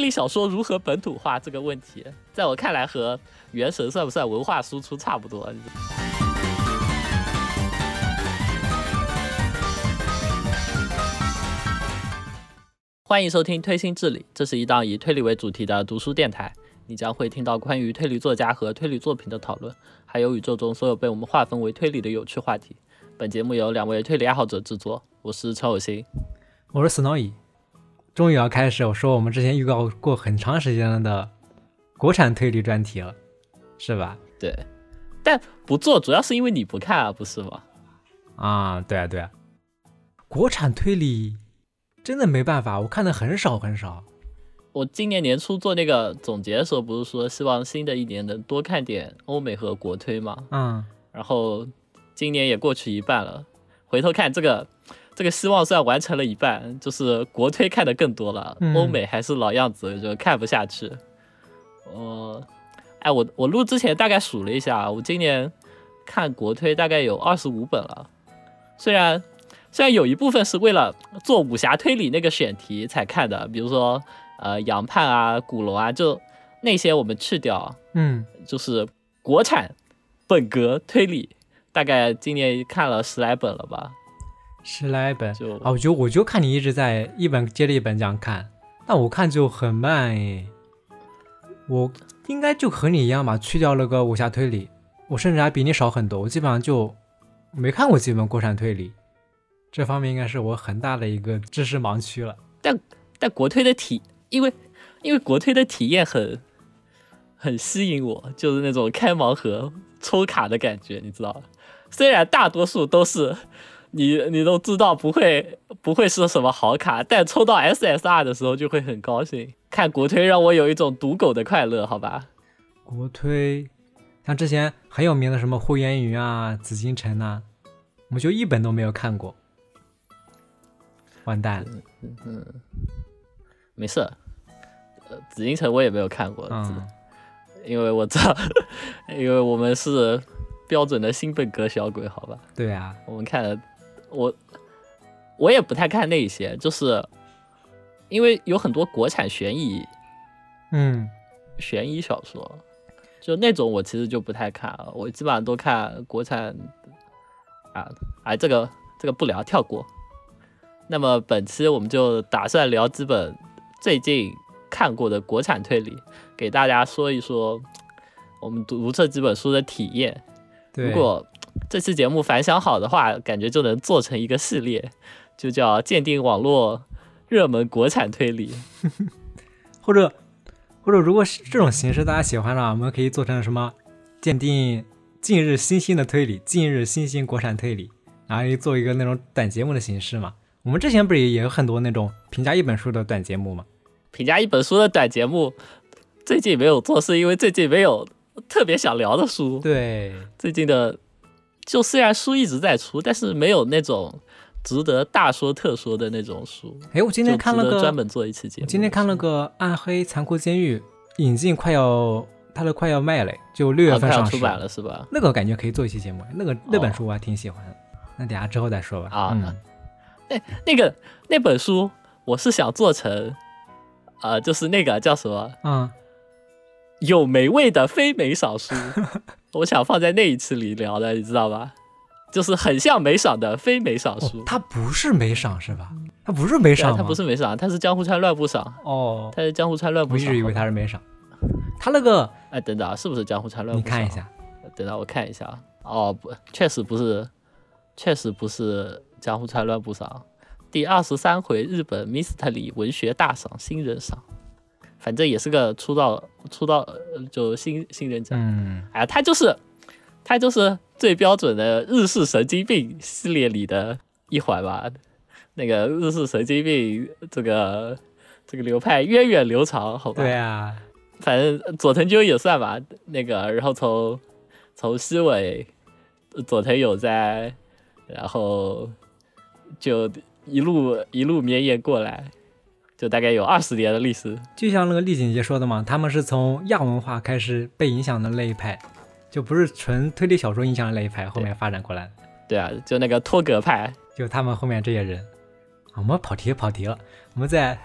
推理小说如何本土化这个问题，在我看来和《原神》算不算文化输出差不多。欢迎收听《推心置理》，这是一档以推理为主题的读书电台。你将会听到关于推理作家和推理作品的讨论，还有宇宙中所有被我们划分为推理的有趣话题。本节目由两位推理爱好者制作，我是陈有心，我是 Snowy。终于要开始我说我们之前预告过很长时间的国产推理专题了，是吧？对，但不做主要是因为你不看啊，不是吗？啊，对啊，对啊，国产推理。真的没办法，我看的很少很少。我今年年初做那个总结的时候，不是说希望新的一年能多看点欧美和国推吗？嗯。然后今年也过去一半了，回头看这个这个希望算完成了一半，就是国推看的更多了，欧美还是老样子，就看不下去。呃，哎，我我录之前大概数了一下，我今年看国推大概有二十五本了，虽然。虽然有一部分是为了做武侠推理那个选题才看的，比如说呃杨盼啊、古龙啊，就那些我们去掉，嗯，就是国产本格推理，大概今年看了十来本了吧，十来本就啊，我就我就看你一直在一本接着一本这样看，但我看就很慢诶，我应该就和你一样吧，去掉了个武侠推理，我甚至还比你少很多，我基本上就没看过几本国产推理。这方面应该是我很大的一个知识盲区了。但但国推的体，因为因为国推的体验很很吸引我，就是那种开盲盒抽卡的感觉，你知道虽然大多数都是你你都知道不会不会是什么好卡，但抽到 SSR 的时候就会很高兴。看国推让我有一种赌狗的快乐，好吧？国推像之前很有名的什么呼延云啊、紫禁城呐，我就一本都没有看过。完蛋，嗯嗯，没事，呃，紫禁城我也没有看过，嗯，因为我知道，因为我们是标准的新本格小鬼，好吧？对啊，我们看了，我我也不太看那些，就是因为有很多国产悬疑，嗯，悬疑小说，就那种我其实就不太看，我基本上都看国产，啊，哎，这个这个不聊，跳过。那么本期我们就打算聊几本最近看过的国产推理，给大家说一说我们读这几本书的体验。如果这期节目反响好的话，感觉就能做成一个系列，就叫鉴定网络热门国产推理。或者或者如果是这种形式大家喜欢的话，我们可以做成什么鉴定近日新兴的推理，近日新兴国产推理，然后做一个那种短节目的形式嘛。我们之前不是也有很多那种评价一本书的短节目吗？评价一本书的短节目最近没有做，是因为最近没有特别想聊的书。对，最近的就虽然书一直在出，但是没有那种值得大说特说的那种书。哎，我今天看了个专门做一期节目。今天看了个《暗黑残酷监狱》，引进快要它的快要卖了，就六月份上市出版了是吧？那个感觉可以做一期节目，那个那本书我还挺喜欢的。那等下之后再说吧。啊。那那个那本书，我是想做成，呃，就是那个叫什么，嗯，有霉味的非美少书，我想放在那一次里聊的，你知道吧？就是很像美赏的非美赏书。它不是美赏是吧？它不是美赏它不是美赏，它是江户川乱步赏。哦，它是江户川乱步。我一直以为它是美赏。它那个，哎，等等啊，是不是江户川乱步？你看一下，等等我看一下。哦，不，确实不是，确实不是。江户川乱步赏第二十三回日本 Mystery 文学大赏新人赏，反正也是个出道出道就新新人奖。嗯，哎呀，他就是他就是最标准的日式神经病系列里的一环吧。那个日式神经病这个这个流派源远流长，好吧？对啊，反正佐藤究也算吧。那个然后从从西尾佐藤有在，然后。就一路一路绵延过来，就大概有二十年的历史。就像那个丽景杰说的嘛，他们是从亚文化开始被影响的那一派，就不是纯推理小说影响的那一派，后面发展过来的。对啊，就那个托格派，就他们后面这些人。我们跑题跑题了，我们再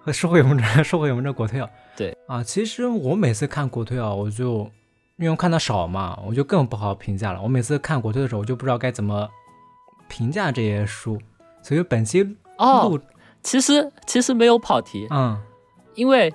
和说回我们这说回我们这国推啊，对啊，其实我每次看国推啊，我就因为我看的少嘛，我就更不好评价了。我每次看国推的时候，我就不知道该怎么评价这些书，所以本期哦，录，其实其实没有跑题，嗯因为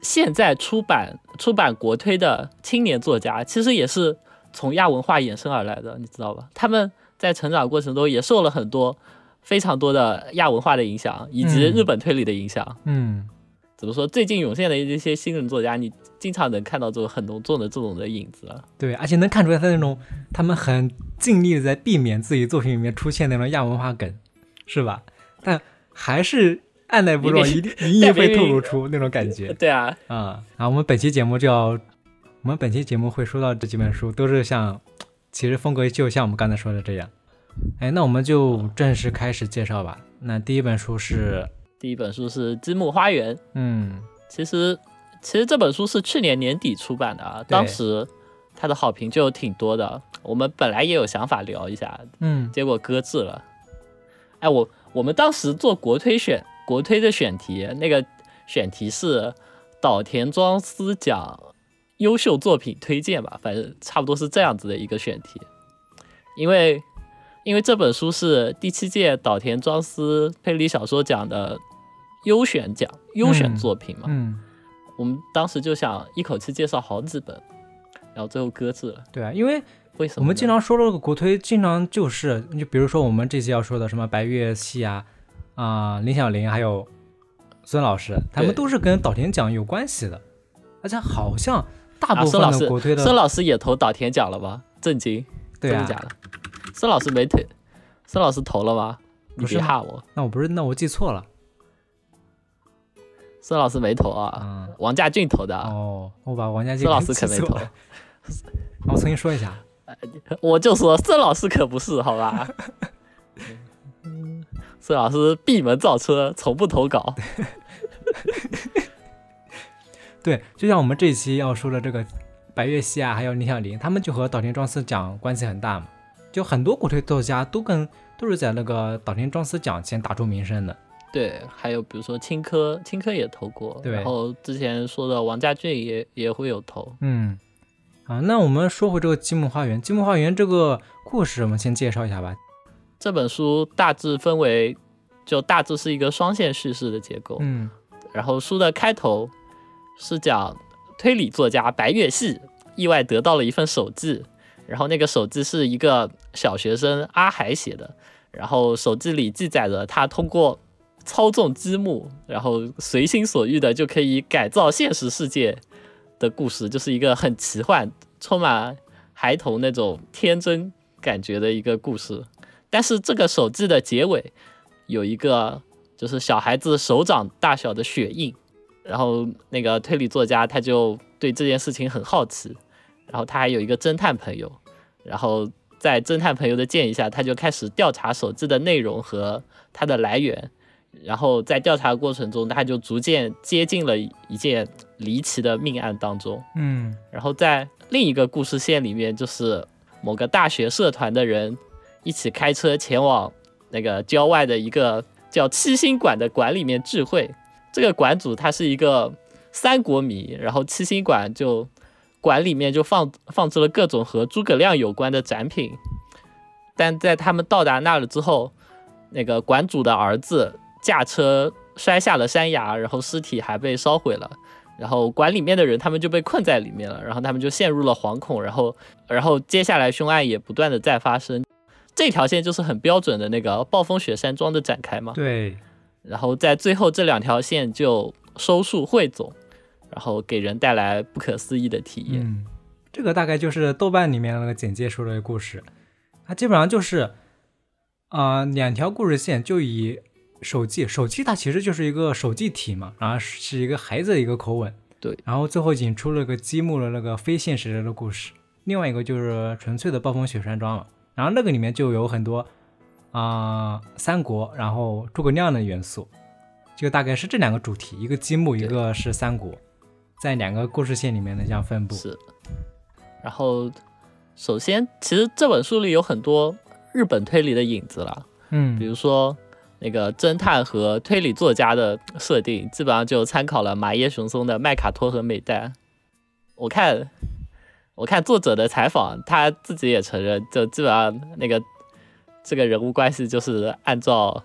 现在出版出版国推的青年作家，其实也是从亚文化衍生而来的，你知道吧？他们在成长过程中也受了很多非常多的亚文化的影响，以及嗯日本推理的影响。嗯，怎么说？最近涌现的一些新人作家，你经常能看到这种很浓重的这种的影子。对，而且能看出来他那种他们很尽力的在避免自己作品里面出现那种亚文化梗，是吧？但还是按耐不住，一定 一定会透露出那种感觉。对啊，啊、啊，我们本期节目就要，我们本期节目会说到这几本书，都是像，其实风格就像我们刚才说的这样。哎，那我们就正式开始介绍吧。那第一本书是，第一本书是《积木花园》，嗯，其实其实这本书是去年年底出版的啊，当时它的好评就挺多的。我们本来也有想法聊一下，嗯，结果搁置了。哎，我我们当时做国推选国推的选题，那个选题是岛田庄司奖优秀作品推荐吧，反正差不多是这样子的一个选题。因为因为这本书是第七届岛田庄司推理小说奖的优选奖优选嗯作品嘛，嗯，我们当时就想一口气介绍好几本，然后最后搁置了。对啊，因为为什么？我们经常说这个国推，经常就是，就比如说我们这期要说的什么白月系啊，啊、林小林还有孙老师，他们都是跟岛田奖有关系的，而且好像大啊，部分的国推的，孙老师也投岛田奖了吧？震惊，对啊。真的假，的？孙老师没投，孙老师投了吗？你不是吗？别吓我，那我不是，那我记错了，孙老师没投啊，嗯，王家俊投的啊，哦，我把王家俊孙老给师可没投。那我重新说一下，我就说孙老师可不是，好吧？孙老师闭门造车，从不投稿。对，就像我们这一期要说的这个白月系啊，还有李小玲，他们就和岛田庄司讲关系很大嘛，就很多国推作家都跟都是在那个岛田庄司讲前打出名声的。对，还有比如说青稞，青稞也投过，然后之前说的王家俊也也会有投。嗯，啊，那我们说回这个《积木花园》，《积木花园》这个故事，我们先介绍一下吧。这本书大致分为，就大致是一个双线叙事的结构。嗯然后书的开头是讲推理作家白月系意外得到了一份手记，然后那个手记是一个小学生阿海写的，然后手记里记载着他通过操纵积木，然后随心所欲的就可以改造现实世界的故事，就是一个很奇幻、充满孩童那种天真感觉的一个故事。但是这个手记的结尾有一个就是小孩子手掌大小的血印，然后那个推理作家他就对这件事情很好奇，然后他还有一个侦探朋友，然后在侦探朋友的建议下，他就开始调查手记的内容和它的来源，然后在调查过程中，他就逐渐接近了一件离奇的命案当中。嗯然后在另一个故事线里面，就是某个大学社团的人一起开车前往那个郊外的一个叫七星馆的馆里面聚会。这个馆主他是一个三国迷，然后七星馆就馆里面就放放置了各种和诸葛亮有关的展品。但在他们到达那了之后，那个馆主的儿子驾车摔下了山崖，然后尸体还被烧毁了。然后馆里面的人他们就被困在里面了，然后他们就陷入了惶恐，然后然后接下来凶案也不断的在发生，这条线就是很标准的那个暴风雪山庄的展开嘛，对，然后在最后这两条线就收束汇总，然后给人带来不可思议的体验。嗯，这个大概就是豆瓣里面那个简介说的故事，它基本上就是，啊、两条故事线就以手记，手记它其实就是一个手记体嘛，然后是一个孩子的一个口吻，对，然后最后引出了个积木的那个非现实的故事，另外一个就是纯粹的暴风雪山庄了，然后那个里面就有很多啊、三国，然后诸葛亮的元素，就大概是这两个主题，一个积木，一个是三国，在两个故事线里面的这样分布。是，然后首先其实这本书里有很多日本推理的影子啦，嗯，比如说那个侦探和推理作家的设定，基本上就参考了马耶雄松的《麦卡托和美代》。我看，我看作者的采访，他自己也承认，就基本上那个这个人物关系就是按照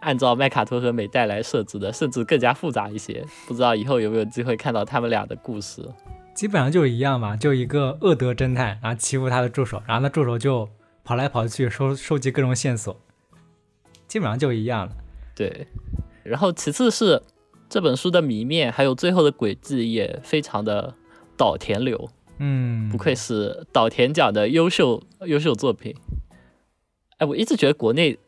按照麦卡托和美代来设置的，甚至更加复杂一些。不知道以后有没有机会看到他们俩的故事。基本上就一样嘛，就一个恶德侦探，然后欺负他的助手，然后那助手就跑来跑去收收集各种线索，基本上就一样了。对，然后其次是这本书的谜面，还有最后的轨迹也非常的岛田流，嗯，不愧是岛田奖的优秀优秀作品。哎，我一直觉得国内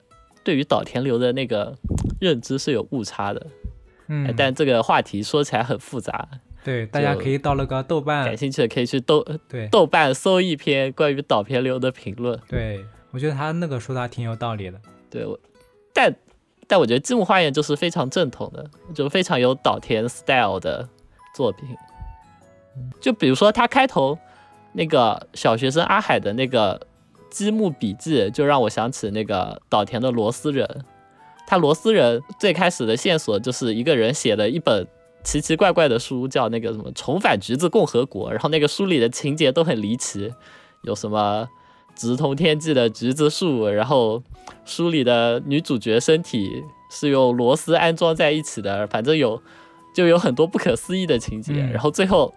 对于岛田流的那个认知是有误差的，嗯哎，，但这个话题说起来很复杂，对，大家可以到那个豆瓣感，兴趣的可以去豆对豆瓣搜一篇关于岛田流的评论。对，我觉得他那个说的还挺有道理的。对我，但但我觉得《积木花园》就是非常正统的，就非常有岛田 style 的作品。就比如说他开头那个小学生阿海的那个积木笔记，就让我想起那个岛田的螺丝人。他螺丝人最开始的线索就是一个人写了一本奇奇怪怪的书，叫那个什么《重返橘子共和国》，然后那个书里的情节都很离奇，有什么直通天际的橘子树，然后书里的女主角身体是用螺丝安装在一起的，反正有就有很多不可思议的情节，嗯。然后最后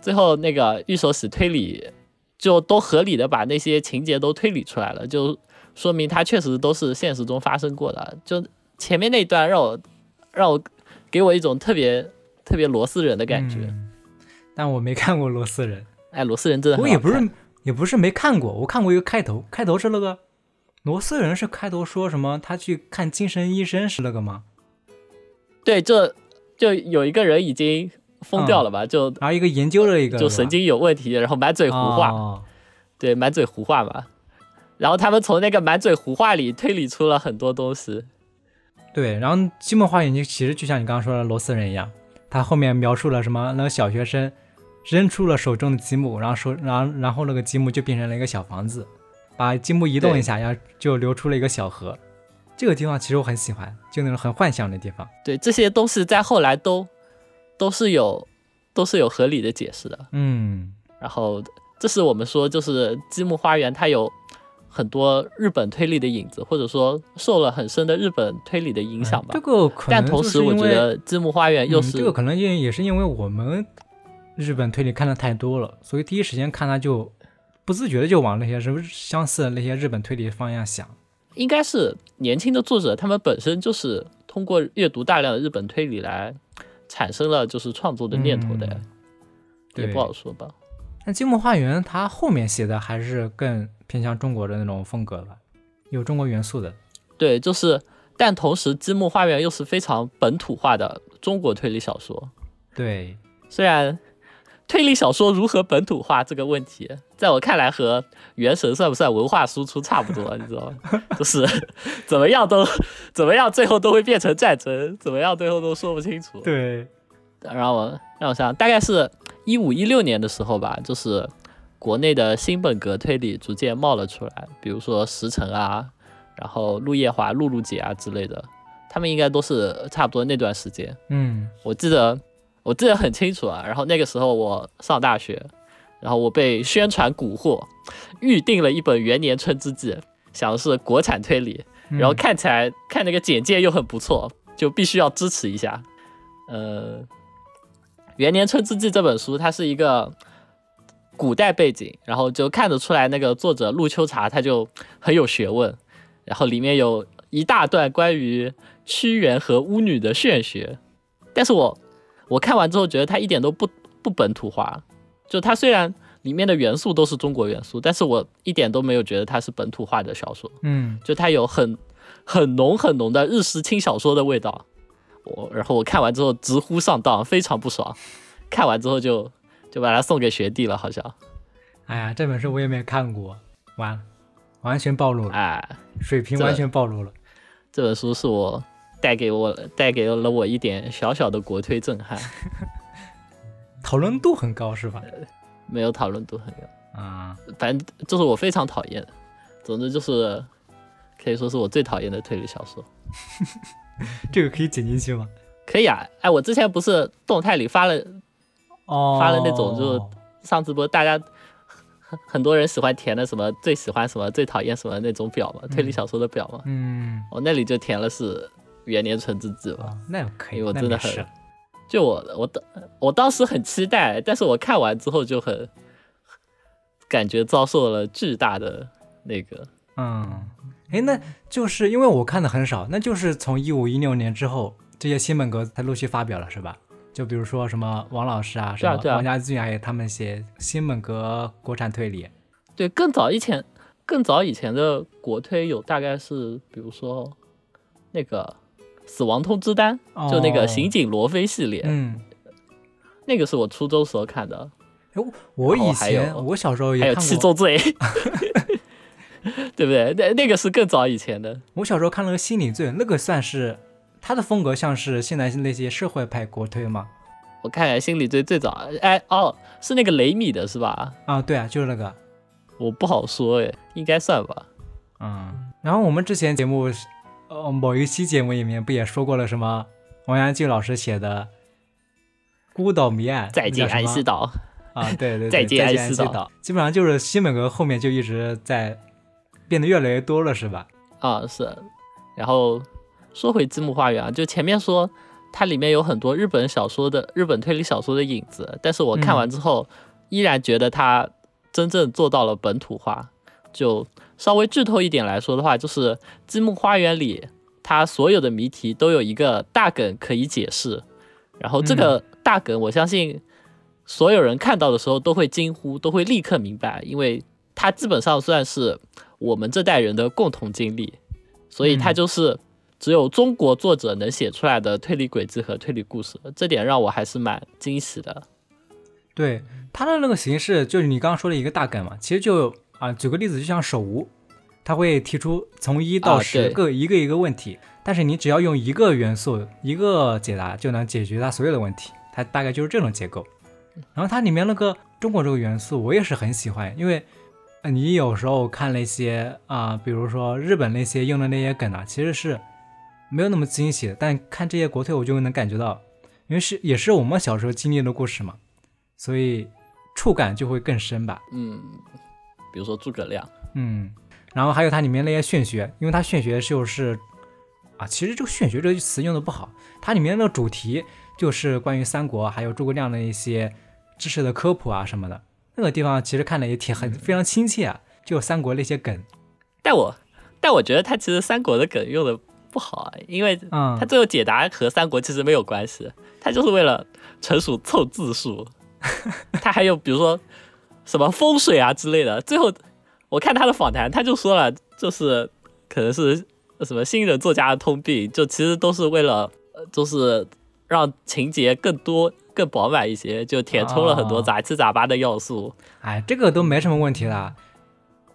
最后那个御手洗推理就都合理的把那些情节都推理出来了，就说明它确实都是现实中发生过的。就前面那一段让我让我给我一种特别特别螺丝人的感觉，嗯。但我没看过《螺丝人。哎，螺丝人真的》，很我也不是好看也不是没看过，我看过一个开头，开头是那个罗斯人是开头说什么他去看精神医生是那个吗？对，这就有一个人已经疯掉了吧，就然后一个研究了一个就神经有问题，然后满嘴胡话，哦对，满嘴胡话嘛。然后他们从那个满嘴胡话里推理出了很多东西。对，然后《积木花园》就其实就像你刚刚说的罗斯人一样，他后面描述了什么？那个小学生扔出了手中的积木，然后手，然后然后那个积木就变成了一个小房子，把积木移动一下，然后就流出了一个小河。这个地方其实我很喜欢，就那种很幻想的地方。对，这些东西在后来都都是有都是有合理的解释的。嗯，然后这是我们说就是积木花园，它有很多日本推理的影子，或者说受了很深的日本推理的影响吧。这个可能但同时，我觉得积木花园又嗯、是、这个可能也也是因为我们日本推理看的太多了，所以第一时间看它就不自觉的就往那些什么相似的那些日本推理方向想。应该是年轻的作者，他们本身就是通过阅读大量的日本推理来产生了就是创作的念头的，嗯也不好说吧。那《积木花园》它后面写的还是更偏向中国的那种风格吧，有中国元素的。对，就是，但同时积木花园又是非常本土化的中国推理小说。对，虽然推理小说如何本土化这个问题，在我看来和原神算不算文化输出差不多，你知道吗？就是 怎么样都怎么样，最后都会变成战争，怎么样最后都说不清楚。对，让我让我想，大概是一五一六年的时候吧，就是国内的新本格推理逐渐冒了出来，比如说石城啊，然后陆夜华、露露姐啊之类的，他们应该都是差不多那段时间。嗯我记得我记得很清楚啊。然后那个时候我上大学，然后我被宣传蛊惑，预定了一本《元年春之祭》，想的是国产推理，嗯然后看起来看那个简介又很不错，就必须要支持一下。呃，《元年春之祭》这本书，它是一个古代背景，然后就看得出来那个作者陆秋茶他就很有学问，然后里面有一大段关于屈原和巫女的玄学，但是我我看完之后觉得它一点都不不本土化，就它虽然里面的元素都是中国元素，但是我一点都没有觉得它是本土化的小说。嗯就它有很很浓很浓的日式轻小说的味道。我然后我看完之后直呼上当，非常不爽。看完之后就就把它送给学弟了，好像。哎呀，这本书我也没看过，完了，完全暴露了，哎，水平完全暴露了。这本书是我带给我带给了我一点小小的国推震撼，讨论度很高是吧？没有讨论度很高，啊，反正就是我非常讨厌。的。总之就是可以说是我最讨厌的推理小说。这个可以剪进去吗？可以啊，哎，我之前不是动态里发了哦，发了那种就上直播，大家很 很多人喜欢填的什么最喜欢什么最讨厌什么那种表嘛，推理小说的表嘛，嗯，我那里就填了是元年纯之子吧，哦，那可以，我真的很就我我当我当时很期待，但是我看完之后就很感觉遭受了巨大的那个，嗯，哎，那就是因为我看的很少，那就是从一五一六年之后，这些新本格才陆续发表了，是吧？就比如说什么王老师啊，什么王家俊啊，还有他们写新本格国产推理，对，更早以前更早以前的国推有大概是比如说那个死亡通知单，就那个哦刑警罗非系列，嗯，那个是我初中时候看的。哎我以前我小时候还有七宗罪，对不对？那那个是更早以前的。我小时候看了个心理罪，那个算是他的风格像是现在那些社会派国推吗？我看看心理罪最早，哎哦，是那个雷米的是吧？啊，对啊，就是那个，我不好说哎，应该算吧。嗯，然后我们之前节目，呃，某一期节目里面不也说过了什么王阳俊老师写的《孤岛谜案》，再见安息岛，啊，对对 对，再见安安息岛岛，基本上就是西本格后面就一直在变得越来越多了，是吧？啊是。然后说回《积木花园》啊，就前面说它里面有很多日本小说的日本推理小说的影子，但是我看完之后、依然觉得它真正做到了本土化。就稍微剧透一点来说的话，就是《积木花园》里它所有的谜题都有一个大梗可以解释，然后这个大梗我相信所有人看到的时候都会惊呼，都会立刻明白，因为它基本上算是我们这代人的共同经历，所以它就是只有中国作者能写出来的推理轨迹和推理故事，这点让我还是蛮惊喜的。对，它的那个形式就是你刚刚说的一个大梗嘛，其实就啊，举个例子，就像手无，他会提出从一到十个一个一个问题，但是你只要用一个元素一个解答就能解决它所有的问题，它大概就是这种结构。然后它里面那个中国这个元素我也是很喜欢，因为呃你有时候看那些啊、比如说日本那些用的那些梗啊，其实是没有那么惊喜的，但看这些国粹我就能感觉到，因为是也是我们小时候经历的故事嘛，所以触感就会更深吧。嗯，比如说诸葛亮，嗯，然后还有它里面那些玄学，因为它玄学就是啊，其实这个玄学这个词用的不好，它里面的主题就是关于三国还有诸葛亮的一些知识的科普啊什么的。那个地方其实看的也挺很非常亲切啊，就三国那些梗，但我但我觉得它其实三国的梗用的不好啊，因为嗯他，最后解答和三国其实没有关系，他就是为了纯属凑字数。他还有比如说什么风水啊之类的，最后我看他的访谈，他就说了，就是可能是什么新人作家的通病，就其实都是为了，呃就是让情节更多、更饱满一些，就填充了很多哦杂七杂八的要素。哎，这个都没什么问题啦。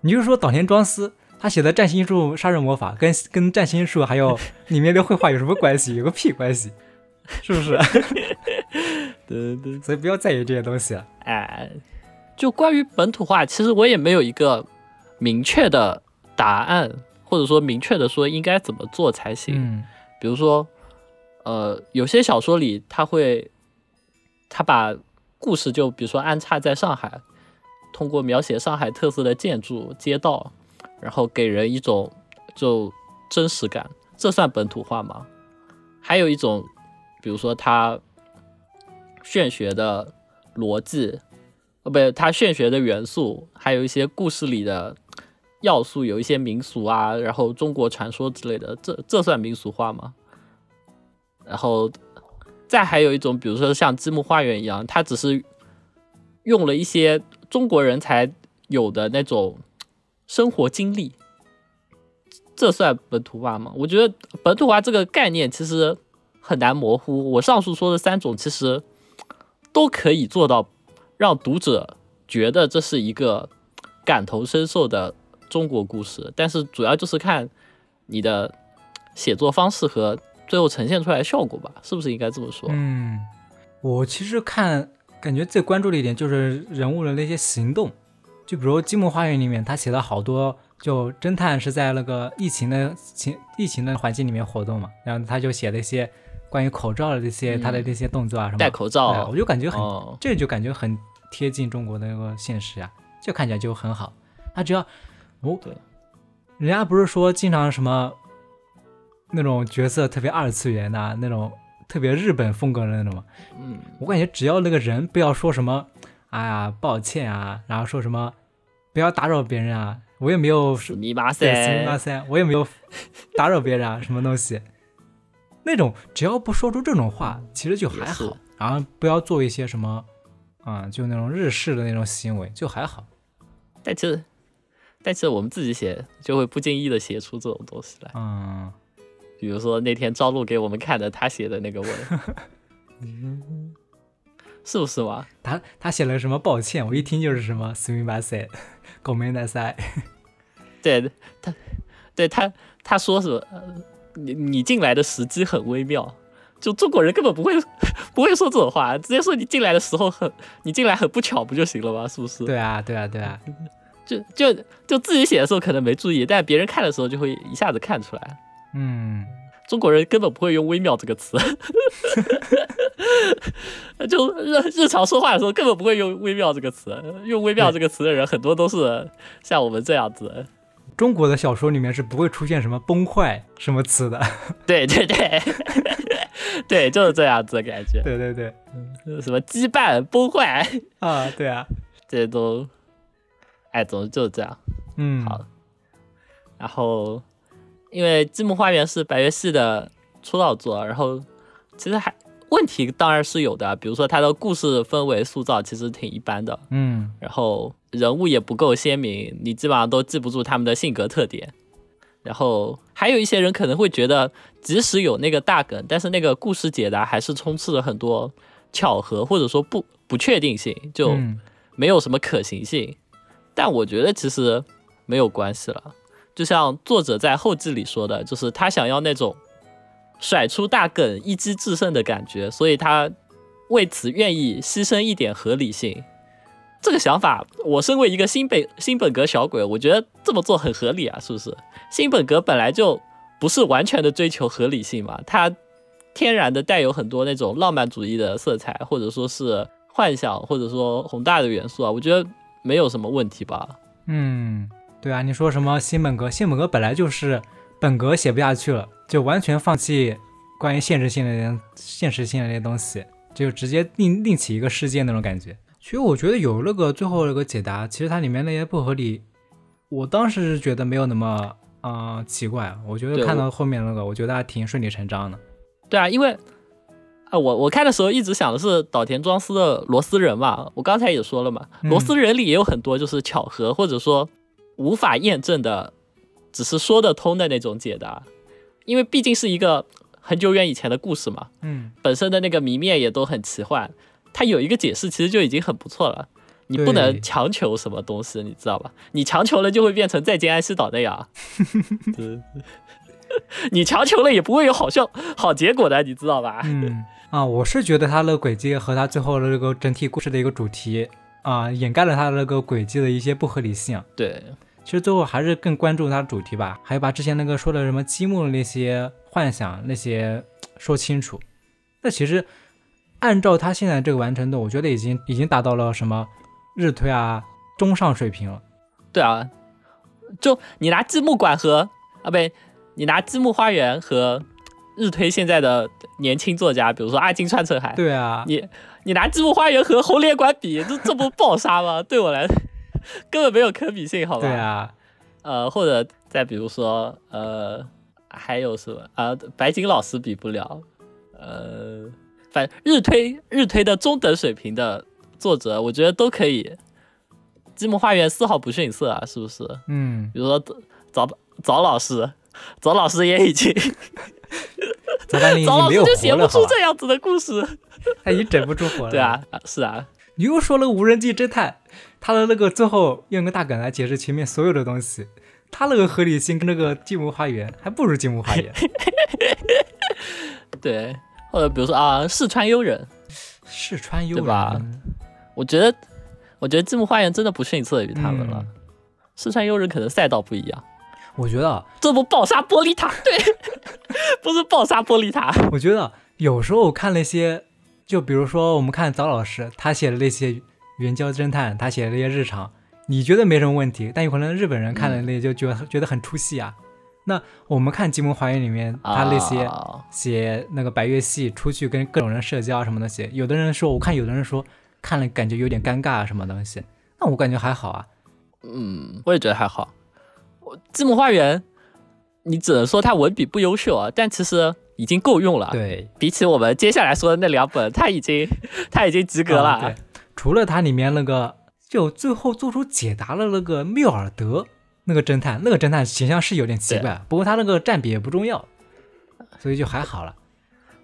你就说岛田庄司他写的占星术杀人魔法跟跟占星术还有里面的绘画有什么关系？有个屁关系，是不是？对对对。所以不要在意这些东西了。哎，就关于本土化，其实我也没有一个明确的答案，或者说明确的说应该怎么做才行。嗯比如说，呃，有些小说里他会，他把故事就比如说安插在上海，通过描写上海特色的建筑、街道，然后给人一种就真实感，这算本土化吗？还有一种，比如说他玄学的逻辑，呃，不，他玄学的元素，还有一些故事里的要素，有一些民俗啊，然后中国传说之类的，这这算民俗化吗？然后再还有一种，比如说像《积木花园》一样，它只是用了一些中国人才有的那种生活经历，这算本土化吗？我觉得本土化这个概念其实很难模糊。我上述说的三种其实都可以做到让读者觉得这是一个感同身受的中国故事，但是主要就是看你的写作方式和最后呈现出来的效果吧，是不是应该这么说？嗯，我其实看感觉最关注的一点就是人物的那些行动，就比如《积木花园》里面，他写了好多就侦探是在那个疫情的情疫情的环境里面活动嘛，然后他就写了一些关于口罩的这些、嗯他的这些动作啊什么，戴口对罩我，就感觉很、哦，这就感觉很贴近中国的那个现实啊，就看起来就很好。他只要哦，对，人家不是说经常什么那种角色特别二次元呐、那种特别日本风格的那种吗？嗯，我感觉只要那个人不要说什么，哎呀抱歉啊，然后说什么不要打扰别人啊，我也没有是密码对，すみま噻，せん，我也没有打扰别人啊，什么东西， 那种只要不说出这种话，其实就还也是好，然后不要做一些什么，啊、就那种日式的那种行为，就还好。但其实，但其实我们自己写就会不经意的写出这种东西来，嗯，比如说那天朝露给我们看的他写的那个文，是不是嘛？他他写了什么抱歉，我一听就是什么すみません，ごめんなさい。对他，对他他说什么？呃 你你进来的时机很微妙，就中国人根本不会 不会说这种话，直接说你进来的时候很你进来很不巧不就行了吗？是不是？对啊，对啊，对啊，就就就自己写的时候可能没注意，但别人看的时候就会一下子看出来。嗯，中国人根本不会用“微妙”这个词，就日日常说话的时候根本不会用“微妙”这个词。用“微妙”这个词的人很多都是像我们这样子。中国的小说里面是不会出现什么崩坏什么词的。对 对对，对，就是这样子的感觉。对对对，什么羁绊、崩坏，啊，对啊，这些都，哎，总之就是这样。嗯，好，然后因为《积木花园》是白月系的出道作，然后其实还问题当然是有的，比如说他的故事氛围塑造其实挺一般的，嗯然后人物也不够鲜明，你基本上都记不住他们的性格特点。然后还有一些人可能会觉得，即使有那个大梗，但是那个故事解答还是充斥了很多巧合或者说不不确定性，就嗯没有什么可行性。但我觉得其实没有关系了，就像作者在后记里说的，就是他想要那种甩出大梗、一击制胜的感觉，所以他为此愿意牺牲一点合理性。这个想法，我身为一个新本新本格小鬼，我觉得这么做很合理啊，是不是？新本格本来就不是完全的追求合理性嘛，它天然的带有很多那种浪漫主义的色彩，或者说是幻想，或者说宏大的元素啊，我觉得没有什么问题吧。嗯，对啊，你说什么新本格？新本格本来就是本格写不下去了，就完全放弃关于现实性的那现实性的那些东西，就直接另另起一个世界那种感觉。其实我觉得有那个最后那个解答，其实它里面那些不合理，我当时是觉得没有那么啊、呃奇怪，我觉得看到后面那个，我觉得还挺顺理成章的。对啊，因为啊，我我看的时候一直想的是岛田庄司的螺丝人嘛，我刚才也说了嘛，嗯螺丝人里也有很多就是巧合或者说无法验证的，只是说得通的那种解答，因为毕竟是一个很久远以前的故事嘛，嗯，本身的那个谜面也都很奇幻，它有一个解释其实就已经很不错了。你不能强求什么东西，你知道吧？你强求了就会变成再见安息岛那样。你强求了也不会有好效好结果的，你知道吧？嗯啊，我是觉得他的轨迹和他最后的这个整体故事的一个主题啊，掩盖了他的那个轨迹的一些不合理性。对，其实最后还是更关注它的主题吧，还有把之前那个说的什么积木的那些幻想那些说清楚。那其实按照他现在这个完成度，我觉得已经已经达到了什么日推啊中上水平了。对啊，就你拿积木馆和啊，不对，你拿积木花园和日推现在的年轻作家，比如说阿金川澄海，对啊，你你拿积木花园和红莲馆比，这这不爆杀吗？对我来 根本没有可比性，好吧？对啊，呃，或者再比如说，呃，还有什么啊、白景老师比不了，呃，反正日推日推的中等水平的作者，我觉得都可以。积木花园丝毫不逊色啊，是不是？嗯，比如说早早老师，早老师也已经 早老师就写不？出这样子的故事。他已经整不出活了。对啊，，啊是啊，你又说了无人机侦探，他的那个最后用个大梗来解释前面所有的东西，他那个合理性跟那个积木花园还不如积木花园。对，或者比如说啊，四川悠人，四川悠人对吧我觉得，我觉得积木花园真的不逊色于他们了。嗯四川悠人可能赛道不一样。我觉得，这不暴杀玻璃塔，对，不是暴杀玻璃塔。我觉得有时候我看那些，就比如说我们看早老师他写的那些援交侦探，他写的那些日常，你觉得没什么问题，但有可能日本人看了那就觉得、觉得很出戏啊。那我们看《金门花园》里面，他那些啊写那个白月系出去跟各种人社交什么东西，有的人说，我看有的人说看了感觉有点尴尬啊什么东西，那我感觉还好啊。嗯，我也觉得还好。我《积木花园》，你只能说他文笔不优秀啊，但其实已经够用了。，对，比起我们接下来说的那两本，他已经他已经及格了。除了它里面那个，就最后做出解答的那个缪尔德那个侦探，那个侦探形象是有点奇怪，不过他那个占比也不重要，所以就还好了。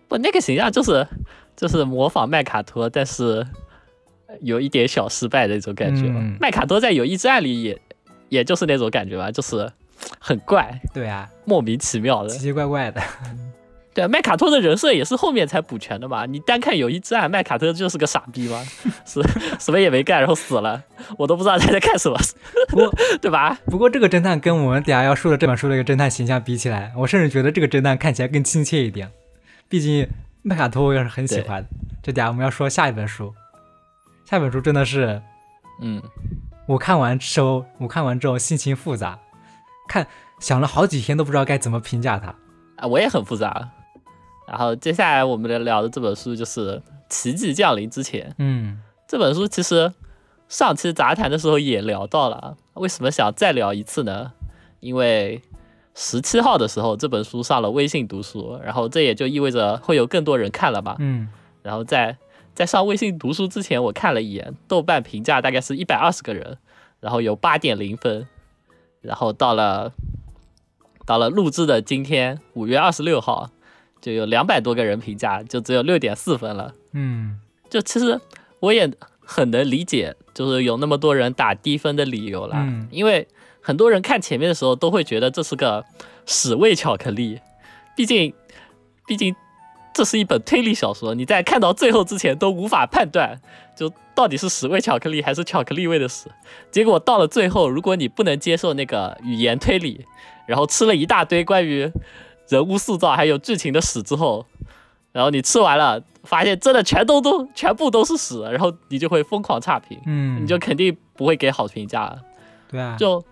不，那个形象就是就是模仿麦卡托，但是有一点小失败的那种感觉麦卡托在《友谊之爱》里也也就是那种感觉吧，就是很怪，对啊，莫名其妙的奇。奇怪怪的。对，麦卡托的人设也是后面才补全的嘛。你单看《友谊之爱》，麦卡托就是个傻逼嘛，是什么也没干，然后死了，我都不知道他在干什么，不过对吧？不过这个侦探跟我们等下要说的这本书的一个侦探形象比起来，我甚至觉得这个侦探看起来更亲切一点。毕竟麦卡托我也是很喜欢的。这等下我们要说下一本书，下一本书真的是嗯，我看完之后，我看完之后心情复杂，看想了好几天都不知道该怎么评价它。啊，我也很复杂。然后接下来我们聊的这本书就是《奇迹降临之前》。嗯这本书其实上期杂谈的时候也聊到了，为什么想再聊一次呢？因为十七号的时候这本书上了微信读书，然后这也就意味着会有更多人看了吧。嗯然后在在上微信读书之前，我看了一眼豆瓣评价大概是一百二十个人，然后有八点零分，然后到了到了录制的今天五月二十六号，就有两百多个人评价，就只有六点四分了。嗯就其实我也很能理解，就是有那么多人打低分的理由啦，嗯因为很多人看前面的时候都会觉得这是个屎味巧克力，毕竟，毕竟这是一本推理小说，你在看到最后之前都无法判断，就到底是屎味巧克力还是巧克力味的屎。结果到了最后，如果你不能接受那个语言推理，然后吃了一大堆关于人物塑造还有剧情的屎之后，然后你吃完了，发现真的全都都全部都是屎，然后你就会疯狂差评，嗯，你就肯定不会给好评价了。对啊，就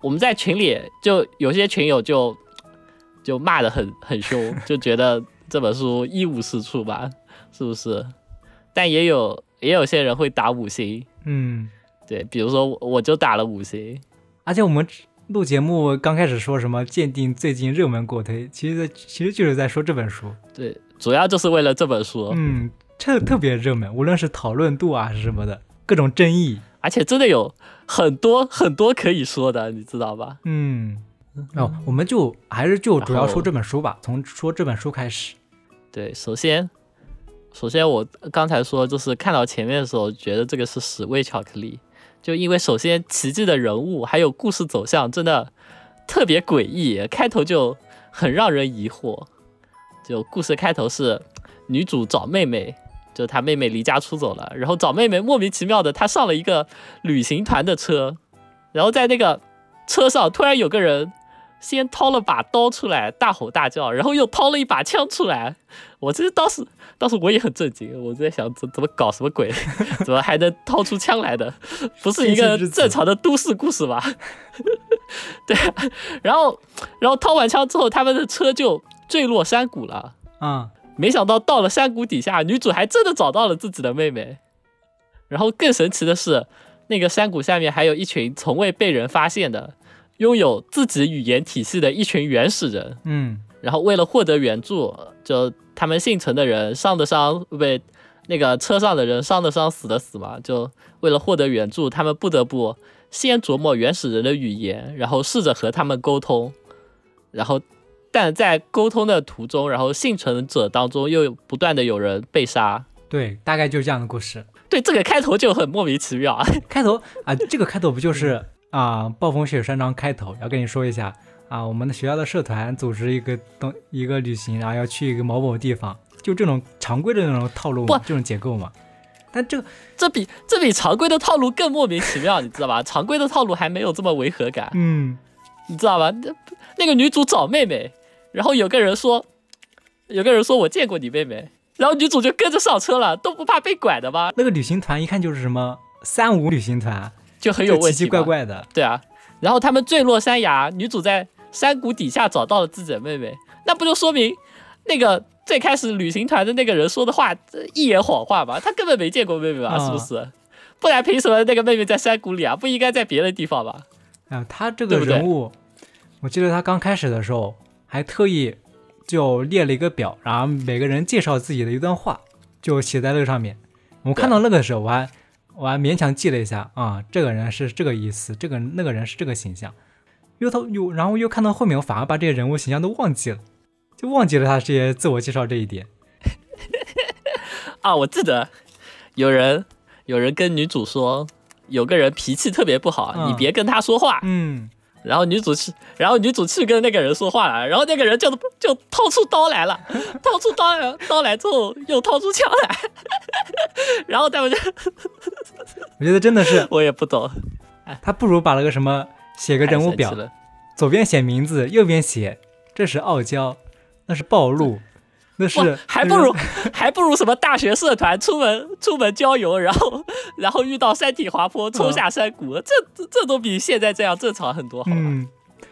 我们在群里，就有些群友就就骂的很很凶，就觉得这本书一无是处吧，是不是？但也有也有些人会打五星，嗯，对，比如说我我就打了五星，而且我们录节目刚开始说什么鉴定最近热门国推，其实其实就是在说这本书。对，主要就是为了这本书，嗯，特特别热门，无论是讨论度啊是什么的，各种争议。而且真的有很多很多可以说的，你知道吧？嗯，哦，我们就还是就主要说这本书吧，从说这本书开始。对，首先，首先我刚才说，就是看到前面的时候，觉得这个是屎味巧克力，就因为首先奇迹的人物还有故事走向真的特别诡异，开头就很让人疑惑。就故事开头是女主找妹妹，就她妹妹离家出走了，然后找妹妹莫名其妙的，她上了一个旅行团的车，然后在那个车上突然有个人先掏了把刀出来，大吼大叫，然后又掏了一把枪出来。我其实当时当时我也很震惊，我在想怎怎么搞什么鬼，怎么还能掏出枪来的？不是一个正常的都市故事吧？对啊，然后然后掏完枪之后，他们的车就坠落山谷了。嗯、没想到到了山谷底下，女主还真的找到了自己的妹妹。然后更神奇的是，那个山谷下面还有一群从未被人发现的、拥有自己语言体系的一群原始人。嗯然后为了获得援助，就他们幸存的人伤的伤，被，那个车上的人伤的伤，死的死嘛。就为了获得援助，他们不得不先琢磨原始人的语言，然后试着和他们沟通。然后，但在沟通的途中，然后幸存者当中又有不断的有人被杀。对，大概就是这样的故事。对，这个开头就很莫名其妙啊。开头啊，这个开头不就是啊，暴风雪山庄开头要跟你说一下啊，我们的学校的社团组织一个东一个旅行，然后要去一个某某地方，就这种常规的那种套路这种结构嘛。但这个这比这比常规的套路更莫名其妙，你知道吧？常规的套路还没有这么违和感，嗯，你知道吧？那那个女主找妹妹，然后有个人说，有个人说我见过你妹妹，然后女主就跟着上车了，都不怕被拐的吗？那个旅行团一看就是什么三无旅行团，就很有就奇奇问题嘛怪怪的。对啊，然后他们坠落山崖，女主在山谷底下找到了自己的妹妹，那不就说明那个最开始旅行团的那个人说的话一言谎话嘛？他根本没见过妹妹吧？啊是不是？不然凭什么那个妹妹在山谷里啊？不应该在别的地方吧？啊，他这个人物，我记得他刚开始的时候还特意就列了一个表，然后每个人介绍自己的一段话，就写在那个上面。我看到那个时候，我还我还勉强记了一下啊，这个人是这个意思，这个那个人是这个形象。又他又然后又看到后面，我反而把这些人物形象都忘记了，就忘记了他这些自我介绍这一点。啊，我记得有人有人跟女主说，有个人脾气特别不好，嗯你别跟他说话。嗯，然后女主去，然后女主去跟那个人说话了，然后那个人就就掏出刀来了，掏出刀来刀来之后又掏出枪来，然后他们就我觉得真的是 我也不懂，他不如把那个什么写个人物表左边写名字，右边写这是傲娇，那是暴露，那是还不如还不如什么大学社团出门出门郊游，然后然后遇到山体滑坡冲下山谷，这这这都比现在这样正常很多，好吧？嗯，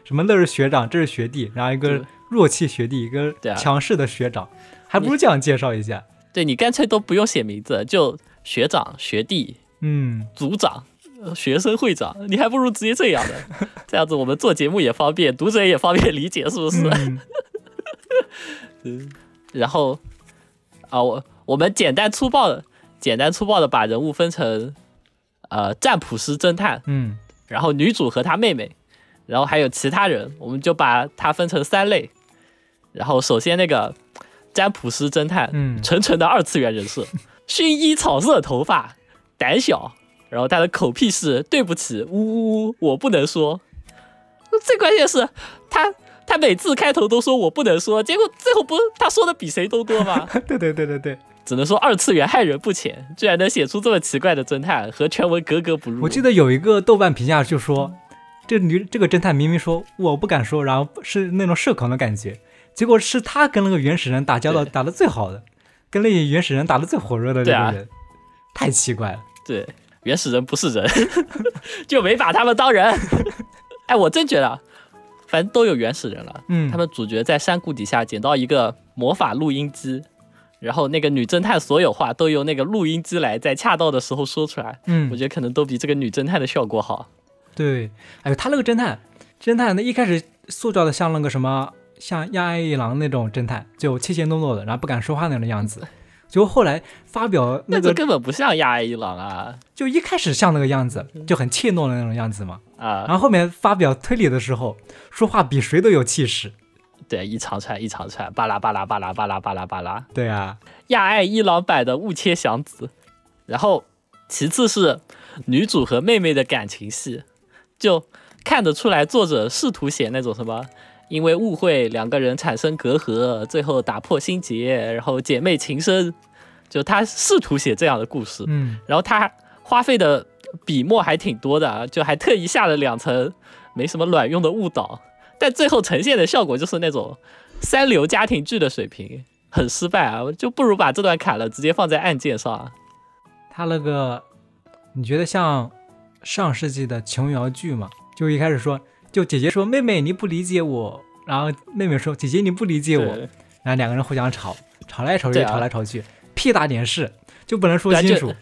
什么那是学长，这是学弟，然后一个弱气学弟，一个强势的学长，还不如这样介绍一下。对你干脆都不用写名字，就学长、学弟、嗯，组长、呃学生会长，你还不如直接这样的，这样子我们做节目也方便，读者也方便理解，是不是？嗯然后啊，我我们简单粗暴的、简单粗暴的把人物分成呃占卜师、侦探，嗯然后女主和她妹妹，然后还有其他人，我们就把它分成三类。然后首先那个占卜师侦探，嗯纯纯的二次元人设，薰衣草色头发，胆小，然后他的口癖是对不起，呜呜呜，我不能说。最关键是他他每次开头都说我不能说，结果最后不是他说的比谁都多吗？对对对对对，只能说二次元害人不浅，居然能写出这么奇怪的侦探，和全文格格不入。我记得有一个豆瓣评价就说，这女这个侦探明明说我不敢说，然后是那种社恐的感觉，结果是他跟那个原始人打交道打的最好的，跟那些原始人打的最火热的那个人，太奇怪了。对，原始人不是人，就没把他们当人。哎，我真觉得，反正都有原始人了。嗯，他们主角在山谷底下捡到一个魔法录音机，然后那个女侦探所有话都由那个录音机来在恰到的时候说出来。嗯我觉得可能都比这个女侦探的效果好。对，哎呦，他那个侦探，侦探那一开始塑造的像那个什么，像亚爱一郎那种侦探，就怯怯懦懦的，然后不敢说话那种样子。结果后来发表那个，那根本不像亚爱一郎啊就一开始像那个样子，就很怯懦的那种样子嘛。啊！然后后面发表推理的时候，说话比谁都有气势。对，一长串一长串，巴拉巴拉巴拉巴拉巴拉巴拉。对啊，亚爱一郎版的雾切祥子，然后其次是女主和妹妹的感情戏，就看得出来作者试图写那种什么，因为误会两个人产生隔阂，最后打破心结，然后姐妹情深，就他试图写这样的故事，嗯，然后他花费的笔墨还挺多的啊，就还特意下了两层没什么卵用的误导，但最后呈现的效果就是那种三流家庭剧的水平，很失败啊！就不如把这段砍了，直接放在案件上啊。他那个，你觉得像上世纪的琼瑶剧吗？就一开始说，就姐姐说妹妹你不理解我，然后妹妹说姐姐你不理解我，然后两个人互相吵，吵来吵去，吵来吵去，屁大点事就不能说清楚。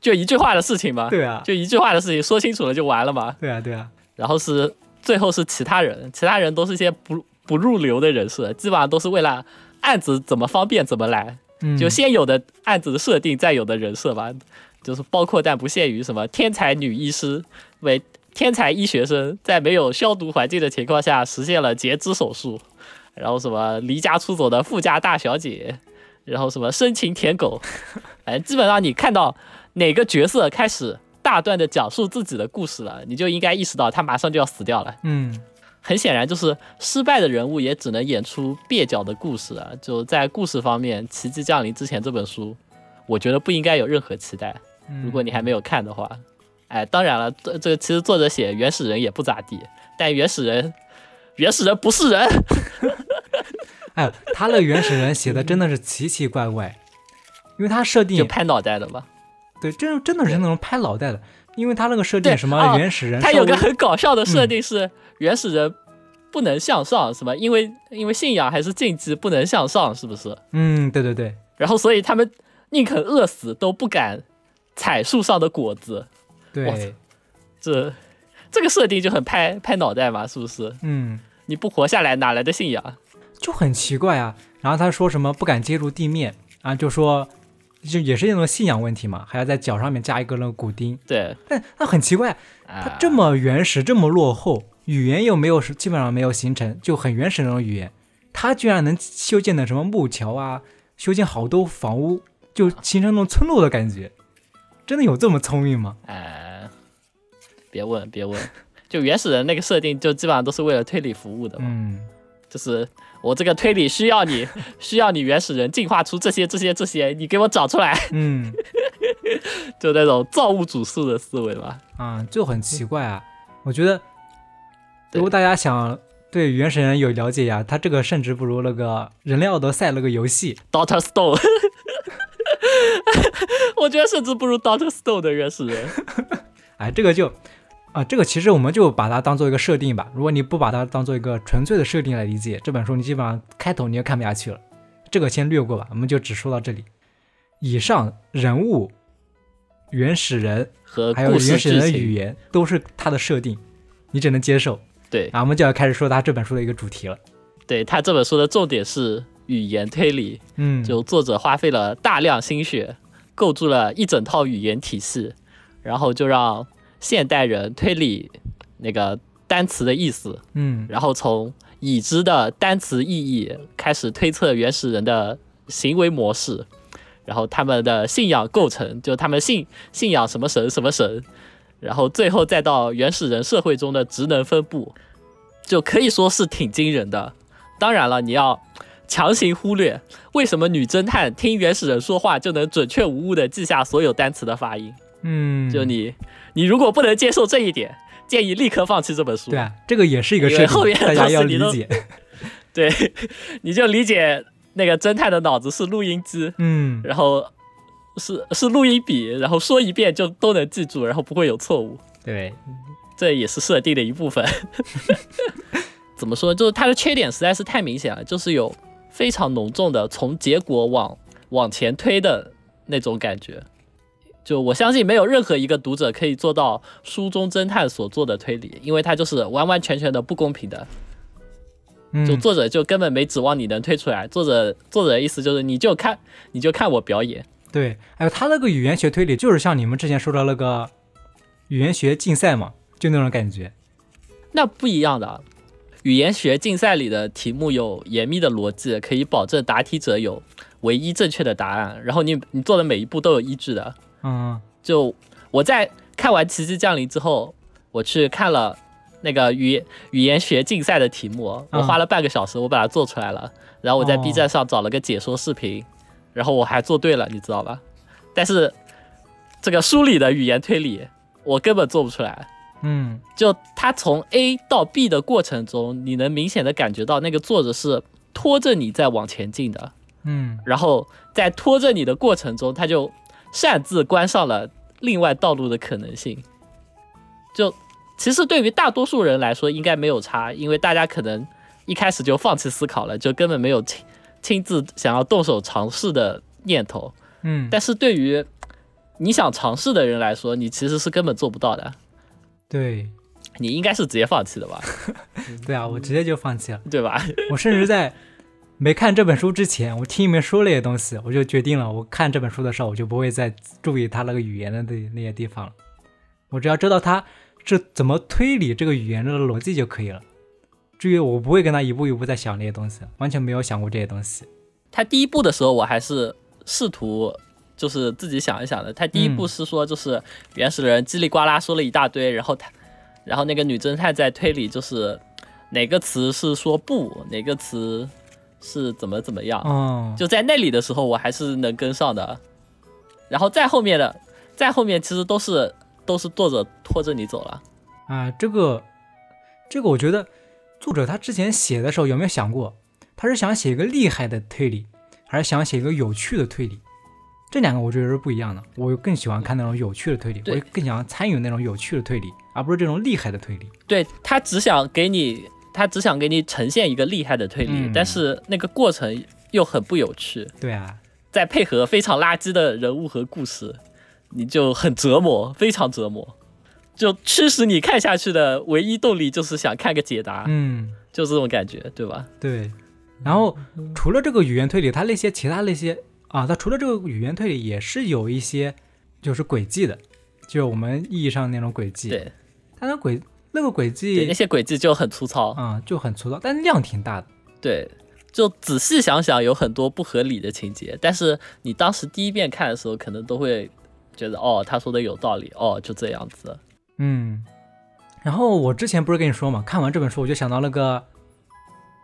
就一句话的事情嘛，对啊，就一句话的事情说清楚了就完了嘛。对啊，对啊，然后是最后是其他人，其他人都是一些不不入流的人设，基本上都是为了案子怎么方便怎么来。嗯，就先有的案子的设定，再有的人设吧，就是包括但不限于什么天才女医师为天才医学生，在没有消毒环境的情况下实现了截肢手术，然后什么离家出走的富家大小姐，然后什么深情舔狗，哎，基本上你看到哪个角色开始大段的讲述自己的故事了，你就应该意识到他马上就要死掉了。嗯，很显然，就是失败的人物也只能演出蹩脚的故事啊。就在故事方面，《奇迹降临》之前这本书，我觉得不应该有任何期待。嗯如果你还没有看的话，哎，当然了，这这个其实作者写原始人也不咋地，但原始人，原始人不是人，哎，他那个原始人写的真的是奇奇怪怪，因为他设定 就拍脑袋的嘛。对，真真的是那种拍脑袋的，因为他那个设定什么哦原始人他有个很搞笑的设定是，原始人不能向上，什么？因为因为信仰还是禁忌，不能向上，是不是？嗯，对对对，然后所以他们宁肯饿死，都不敢采树上的果子。对，这这个设定就很拍拍脑袋嘛，是不是？嗯，你不活下来，哪来的信仰？就很奇怪啊。然后他说什么不敢接触地面啊，就说就也是那种信仰问题嘛，还要在脚上面加一个那个骨钉。对，但那很奇怪，啊它这么原始，这么落后，语言又没有基本上没有形成，就很原始那种语言，它居然能修建的什么木桥啊，修建好多房屋，就形成那种村落的感觉。真的有这么聪明吗？哎，别问别问，就原始人那个设定，就基本上都是为了推理服务的嘛。嗯，就是我这个推理需要你，需要你原始人进化出这些这些这些，你给我找出来，嗯 就那种造物主式的思维吧。啊，就很奇怪啊。我觉得，如果大家想对原始人有了解呀，他这个甚至不如那个人类奥德赛那个游戏。Doctor Stone，我觉得甚至不如 Doctor Stone 的原始人。哎，这个就啊，这个其实我们就把它当做一个设定吧。如果你不把它当做一个纯粹的设定来理解这本书，你基本上开头你就看不下去了。这个先略过吧，我们就只说到这里。以上人物、原始人和还有故事原始人的，语言都是它的设定，你只能接受。对啊，我们就要开始说它这本书的一个主题了。对，他这本书的重点是语言推理，嗯，就作者花费了大量心血，构筑了一整套语言体系，然后就让现代人推理那个单词的意思，嗯然后从已知的单词意义开始推测原始人的行为模式，然后他们的信仰构成，就他们信信仰什么神什么神，然后最后再到原始人社会中的职能分布，就可以说是挺惊人的。当然了，你要强行忽略为什么女侦探听原始人说话就能准确无误地记下所有单词的发音。嗯，就你，你如果不能接受这一点，建议立刻放弃这本书。对啊，这个也是一个因设定，为后面大家要理解。对，你就理解那个侦探的脑子是录音机，嗯然后是是录音笔，然后说一遍就都能记住，然后不会有错误，对，这也是设定的一部分。怎么说？就是它的缺点实在是太明显了，就是有非常浓重的从结果往往前推的那种感觉。就我相信没有任何一个读者可以做到书中侦探所做的推理，因为它就是完完全全的不公平的。嗯就作者就根本没指望你能推出来，作者作者的意思就是你就看你就看我表演，对，还有他那个语言学推理，就是像你们之前说的那个语言学竞赛嘛，就那种感觉。那不一样的啊。语言学竞赛里的题目有严密的逻辑，可以保证答题者有唯一正确的答案，然后你你做的每一步都有依据的。嗯就我在看完《奇迹降临》之后，我去看了那个语语言学竞赛的题目，我嗯花了半个小时，我把它做出来了。然后我在哦 B 站上找了个解说视频，然后我还做对了，你知道吧？但是这个书里的语言推理，我根本做不出来。嗯就他从 A 到 B 的过程中，你能明显的感觉到那个作者是拖着你在往前进的，嗯然后在拖着你的过程中，他就擅自关上了另外道路的可能性。就其实对于大多数人来说应该没有差，因为大家可能一开始就放弃思考了，就根本没有亲亲自想要动手尝试的念头。嗯，但是对于你想尝试的人来说，你其实是根本做不到的。对你应该是直接放弃的吧，对啊，我直接就放弃了。对吧？我甚至在没看这本书之前，我听你们说那些东西，我就决定了，我看这本书的时候，我就不会再注意他那个语言的那那些地方了。我只要知道他是怎么推理这个语言的逻辑就可以了。至于我不会跟他一步一步在想那些东西，完全没有想过这些东西。他第一步的时候，我还是试图就是自己想一想的。他第一步是说，就是原始人叽里呱啦说了一大堆，然后他，然后那个女侦探在推理，就是哪个词是说不，哪个词是怎么怎么样。哦，就在那里的时候，我还是能跟上的。然后再后面的，再后面其实都是都是作者拖着你走了。啊，这个这个，我觉得作者他之前写的时候有没有想过，他是想写一个厉害的推理，还是想写一个有趣的推理？这两个我觉得是不一样的。我更喜欢看那种有趣的推理，我对更想参与那种有趣的推理，而不是这种厉害的推理。对他只想给你，他只想给你呈现一个厉害的推理，嗯但是那个过程又很不有趣，对啊，再配合非常垃圾的人物和故事，你就很折磨，非常折磨。就驱使你看下去的唯一动力就是想看个解答，嗯，就这种感觉，对吧？对。然后除了这个语言推理，它那些其他那些啊，它除了这个语言推理，也是有一些就是轨迹的，就是我们意义上那种轨迹。对它那轨那个轨对，迹那些轨迹就很粗糙，嗯、就很粗糙，但量挺大的。对，就仔细想想，有很多不合理的情节，但是你当时第一遍看的时候，可能都会觉得，哦，他说的有道理，哦，就这样子。嗯，然后我之前不是跟你说嘛，看完这本书我就想到那个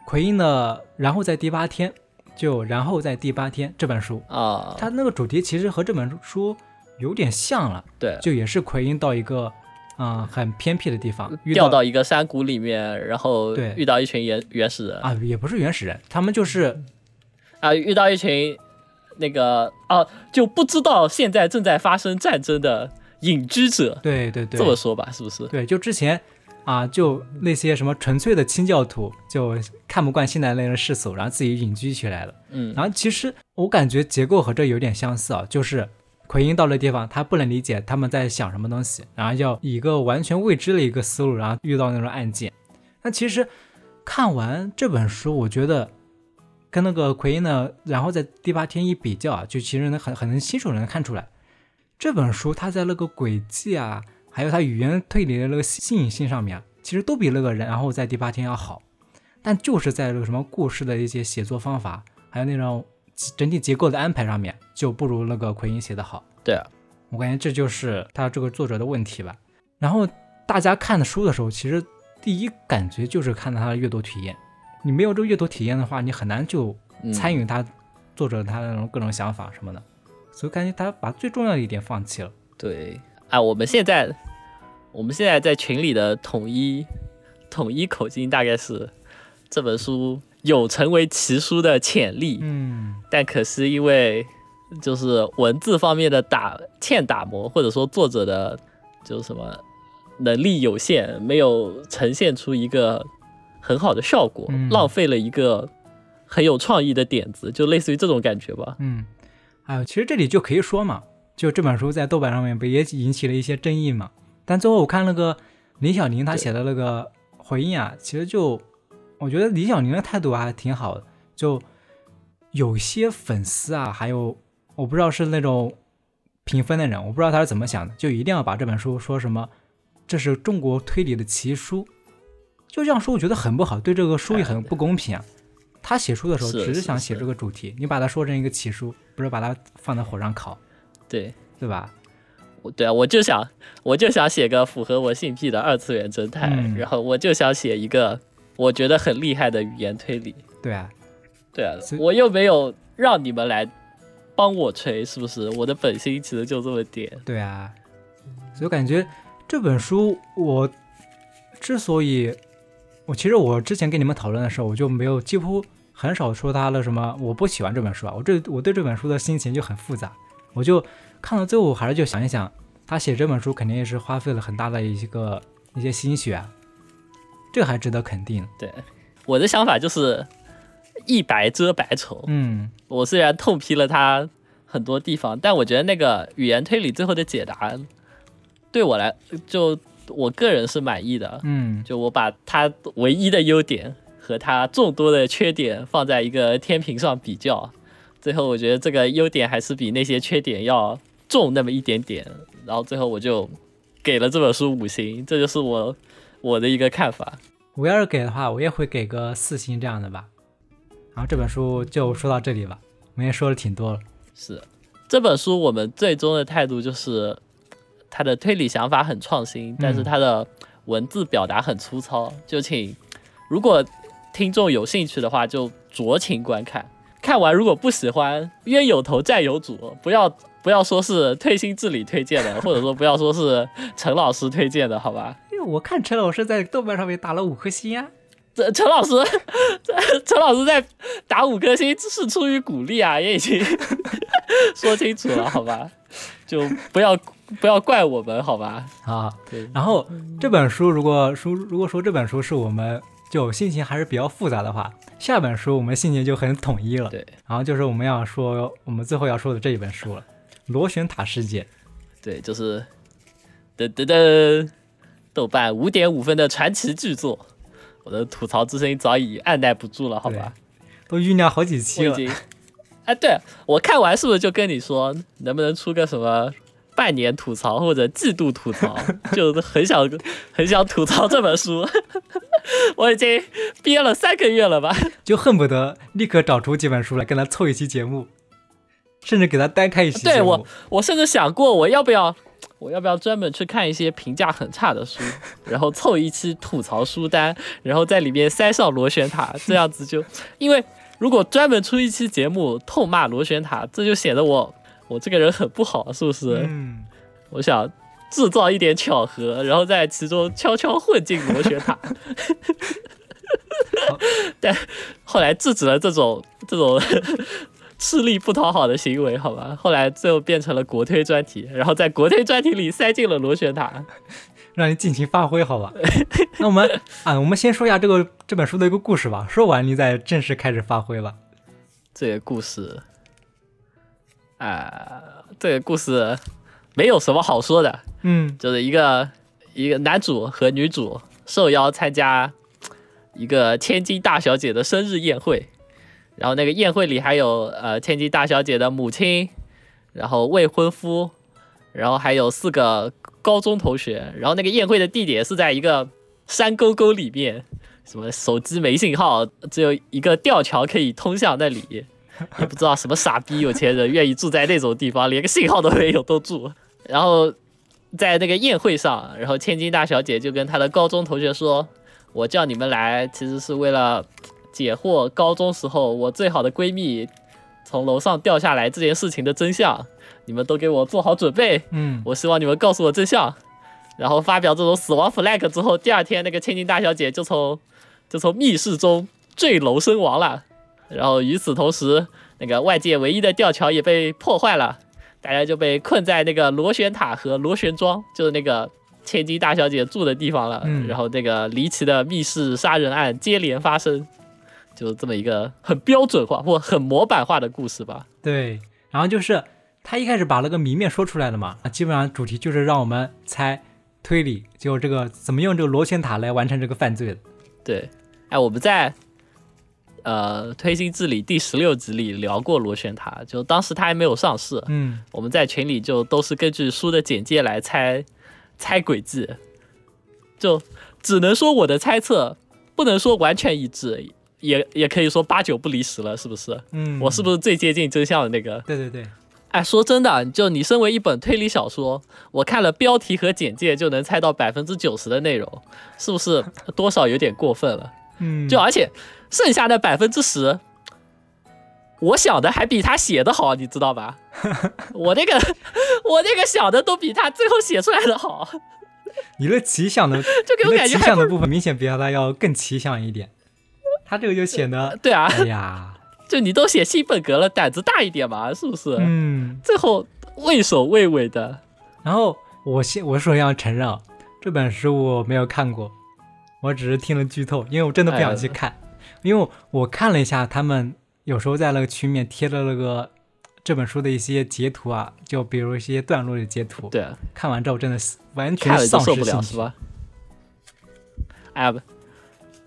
奎因的《然后在第八天》，就《然后在第八天》这本书，啊，它那个主题其实和这本书有点像了，对，就也是奎因到一个啊、呃很偏僻的地方，掉到一个山谷里面，然后对。遇到一群原原始人。啊也不是原始人，他们就是啊，遇到一群那个哦、就不知道现在正在发生战争的隐居者，对对对，这么说吧，是不是？对，就之前啊，就那些什么纯粹的清教徒，就看不惯现在那个世俗，然后自己隐居起来了。嗯，然后其实我感觉结构和这有点相似啊，就是奎因到了地方，他不能理解他们在想什么东西，然后要以一个完全未知的一个思路，然后遇到那种案件。那其实看完这本书，我觉得跟那个奎因呢，然后在第八天一比较啊，就其实能很很能清楚能看出来，这本书它在那个轨迹啊，还有它语言推理的那个新颖性上面啊，其实都比那个人然后在第八天要好，但就是在那个什么故事的一些写作方法，还有那种整体结构的安排上面，就不如那个奎因写的好。对啊，我感觉这就是他这个作者的问题吧。然后大家看的书的时候，其实第一感觉就是看到他的阅读体验。你没有这个阅读体验的话，你很难就嗯参与他、作者他那种各种想法什么的。所以感觉他把最重要的一点放弃了。对啊，我们现在我们现在在群里的统一统一口径大概是这本书有成为奇书的潜力，嗯，但可惜因为就是文字方面的打欠打磨，或者说作者的就是什么能力有限，没有呈现出一个很好的效果，嗯。浪费了一个很有创意的点子，就类似于这种感觉吧。嗯，还有，其实这里就可以说嘛，就这本书在豆瓣上面不也引起了一些争议嘛？但最后我看那个林小宁他写的那个回应啊，其实就我觉得李小宁的态度还挺好的，就有些粉丝啊，还有我不知道是那种评分的人，我不知道他是怎么想的，就一定要把这本书说什么这是中国推理的奇书，就这样说，我觉得很不好，对这个书也很不公平啊。他写书的时候只是想写这个主题，你把它说成一个奇书，不是把它放在火上烤，对，对吧？我对啊，我就想我就想写个符合我性癖的二次元侦探，嗯然后我就想写一个我觉得很厉害的语言推理。对啊，对啊我又没有让你们来帮我吹，是不是？我的本心其实就这么点。对啊，所以我感觉这本书我之所以，我其实我之前跟你们讨论的时候，我就没有几乎很少说他的什么我不喜欢这本书啊，我这我对这本书的心情就很复杂，我就看到最后，我还是就想一想，他写这本书肯定也是花费了很大的一个一些心血啊，这个还值得肯定。对，我的想法就是一白遮百丑。嗯我虽然痛批了他很多地方，但我觉得那个语言推理最后的解答，对我来就我个人是满意的。嗯就我把他唯一的优点和他众多的缺点放在一个天平上比较，最后我觉得这个优点还是比那些缺点要重那么一点点，然后最后我就给了这本书五星，这就是我我的一个看法。我要是给的话，我也会给个四星这样的吧。然后这本书就说到这里吧，我们也说了挺多了。是这本书，我们最终的态度就是，它的推理想法很创新，但是它的文字表达很粗糙。就请如果听众有兴趣的话，就酌情观看。看完如果不喜欢，冤有头债有主，不要不要说是推心置理推荐的，或者说不要说是陈老师推荐的，好吧？因为我看陈老师在豆瓣上面打了五颗星啊。这陈老师，陈老师在打五颗星是出于鼓励啊，也已经 说清楚了，好吧？就不要不要怪我们，好吧？啊，对，然后这本书如果书如果说这本书是我们就心情还是比较复杂的话，下本书我们心情就很统一了。对，然后就是我们要说我们最后要说的这一本书了，《螺旋塔事件》。对，就是噔噔噔，豆瓣五点五分的传奇巨作。我的吐槽之声早已按耐不住了，好吧？都酝酿好几期了。哎，对我看完是不是就跟你说，能不能出个什么半年吐槽或者季度吐槽？就很想很想吐槽这本书，我已经憋了三个月了吧？就恨不得立刻找出几本书来跟他凑一期节目，甚至给他单开一期对我，我甚至想过我要不要。我要不要专门去看一些评价很差的书，然后凑一期吐槽书单，然后在里面塞上螺旋塔，这样子就，因为如果专门出一期节目痛骂螺旋塔，这就显得我我这个人很不好，是不是？嗯。我想制造一点巧合，然后在其中悄悄混进螺旋塔，但后来制止了这种这种。吃力不讨好的行为，好吧。后来最后变成了国推专题，然后在国推专题里塞进了螺旋塔，让你尽情发挥，好吧。那我们啊，我们先说一下这个这本书的一个故事吧。说完，你再正式开始发挥吧。这个故事，啊，这个故事没有什么好说的。嗯，就是一个一个男主和女主受邀参加一个千金大小姐的生日宴会。然后那个宴会里还有呃千金大小姐的母亲，然后未婚夫，然后还有四个高中同学。然后那个宴会的地点是在一个山沟沟里面，什么手机没信号，只有一个吊桥可以通向那里。也不知道什么傻逼有钱人愿意住在那种地方，连个信号都没有都住。然后在那个宴会上，然后千金大小姐就跟她的高中同学说：“我叫你们来，其实是为了。”解惑高中时候我最好的闺蜜从楼上掉下来这件事情的真相，你们都给我做好准备。嗯，我希望你们告诉我真相。然后发表这种死亡 flag 之后，第二天那个千金大小姐就从就从密室中坠楼身亡了。然后与此同时，那个外界唯一的吊桥也被破坏了，大家就被困在那个螺旋塔和螺旋桩，就是那个千金大小姐住的地方了。然后那个离奇的密室杀人案接连发生。就是这么一个很标准化或很模板化的故事吧。对，然后就是他一开始把那个谜面说出来了嘛，基本上主题就是让我们猜推理，就这个怎么用这个螺旋塔来完成这个犯罪的。对，哎，我们在呃推心置理第十六集里聊过螺旋塔，就当时它还没有上市，嗯，我们在群里就都是根据书的简介来猜猜轨迹，就只能说我的猜测不能说完全一致。也也可以说八九不离十了，是不是？嗯，我是不是最接近真相的那个？对对对。哎，说真的，就你身为一本推理小说，我看了标题和简介就能猜到百分之九十的内容，是不是多少有点过分了？嗯。就而且剩下的百分之十，我想的还比他写的好，你知道吧？我那个 我那个想的都比他最后写出来的好。你的奇想的，就给我感觉奇想的部分明显比他要更奇想一点。他这个就显得对啊，哎呀，就你都写新本格了，胆子大一点嘛，是不是？嗯，最后畏首畏尾的。然后我先，我首先要承认，这本书我没有看过，我只是听了剧透，因为我真的不想去看。因为我看了一下，他们有时候在那个群里面贴的那个这本书的一些截图啊，就比如一些段落的截图。对，看完之后真的是完全丧失兴趣，是吧？哎呀不。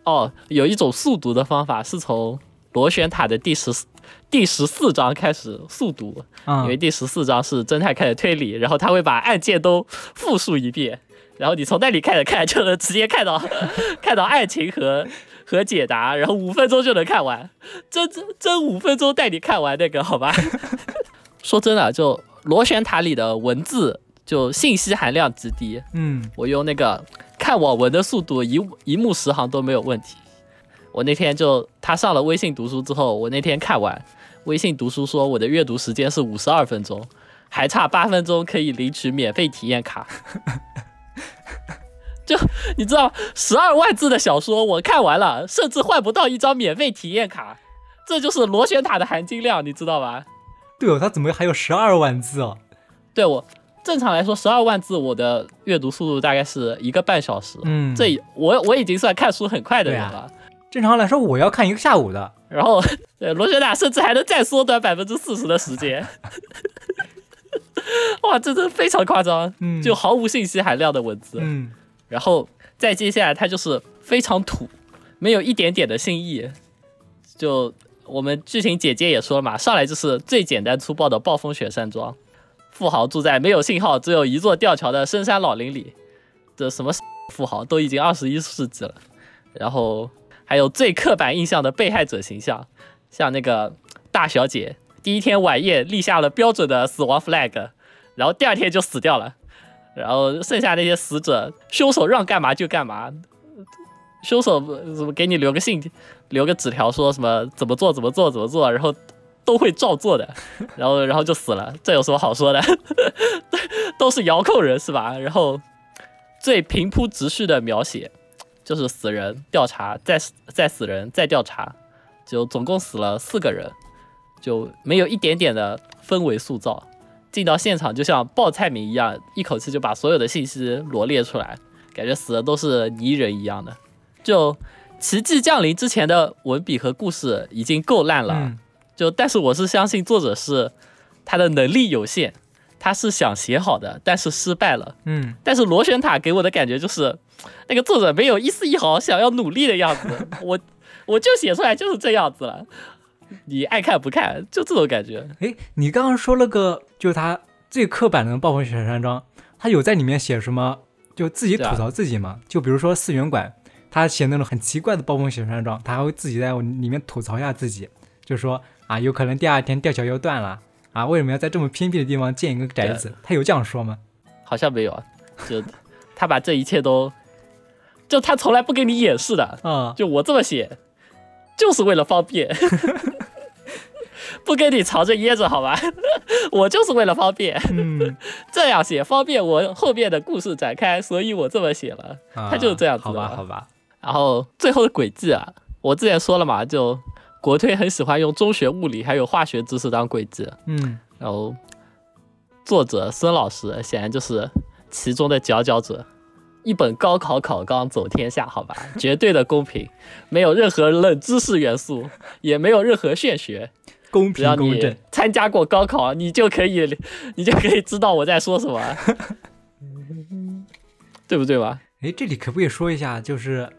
哦，有一种速读的方法是从螺旋塔的第十第十四章开始速读，因为第十四章是侦探开始推理，然后他会把案件都复述一遍，然后你从那里开始看，就能直接看到 看到案情和和解答，然后五分钟就能看完，真真真五分钟带你看完那个，好吧？说真的，就螺旋塔里的文字就信息含量极低，嗯，我用那个。看网文的速度一一目十行都没有问题。我那天就他上了微信读书之后，我那天看完微信读书说我的阅读时间是五十二分钟，还差八分钟可以领取免费体验卡。就你知道，十二万字的小说我看完了，甚至换不到一张免费体验卡，这就是螺旋塔的含金量，你知道吧？对哦，它怎么还有十二万字哦？对我正常来说，十二万字我的阅读速度大概是一个半小时。嗯这我我已经算看书很快的人了。正常来说我要看一个下午的。然后，对螺旋塔甚至还能再缩短百分之四十的时间。哇，这真的非常夸张，嗯就毫无信息含量的文字。嗯然后再接下来，它就是非常土，没有一点点的新意。就我们剧情姐姐也说了嘛，上来就是最简单粗暴的暴风雪山庄，富豪住在没有信号、只有一座吊桥的深山老林里。这什么 富豪都已经二十一世纪了，然后还有最刻板印象的被害者形象，像那个大小姐，第一天晚宴立下了标准的死亡 flag，然后第二天就死掉了。然后剩下那些死者，凶手让干嘛就干嘛，凶手怎么给你留个信，留个纸条说什么怎么做怎么做怎么做，然后都会照做的，然后然后就死了，这有什么好说的？都是遥控人是吧？然后最平铺直叙的描写就是死人调查，再死再死人再调查，就总共死了四个人，就没有一点点的氛围塑造。进到现场就像报菜名一样，一口气就把所有的信息罗列出来，感觉死的都是泥人一样的。就奇迹降临之前的文笔和故事已经够烂了，就但是我是相信作者是他的能力有限，他是想写好的，但是失败了。嗯但是螺旋塔给我的感觉就是，那个作者没有一丝一毫想要努力的样子，我我就写出来就是这样子了，你爱看不看，就这种感觉。诶，你刚刚说了个，就是他最刻板的暴风雪山庄，他有在里面写什么？就自己吐槽自己嘛？就比如说四元馆，他写那种很奇怪的暴风雪山庄，他还会自己在里面吐槽一下自己，就说啊，有可能第二天吊桥又断了啊，为什么要在这么偏僻的地方建一个宅子？他有这样说吗？好像没有啊，就他把这一切都，就他从来不给你掩饰的，啊，就我这么写，就是为了方便，不跟你藏着掖着好吧？我就是为了方便，嗯，这样写方便我后面的故事展开，所以我这么写了。他就是这样子的好吧，好吧，然后最后的轨迹啊，我之前说了嘛，就国推很喜欢用中学物理还有化学知识当轨迹，嗯然后作者孙老师显然就是其中的佼佼者。一本高考考纲走天下，好吧，绝对的公平，没有任何冷知识元素，也没有任何玄学。公平公正，参加过高考，你就可以，你就可以知道我在说什么，对不对吧？哎，这里可不可以说一下，就是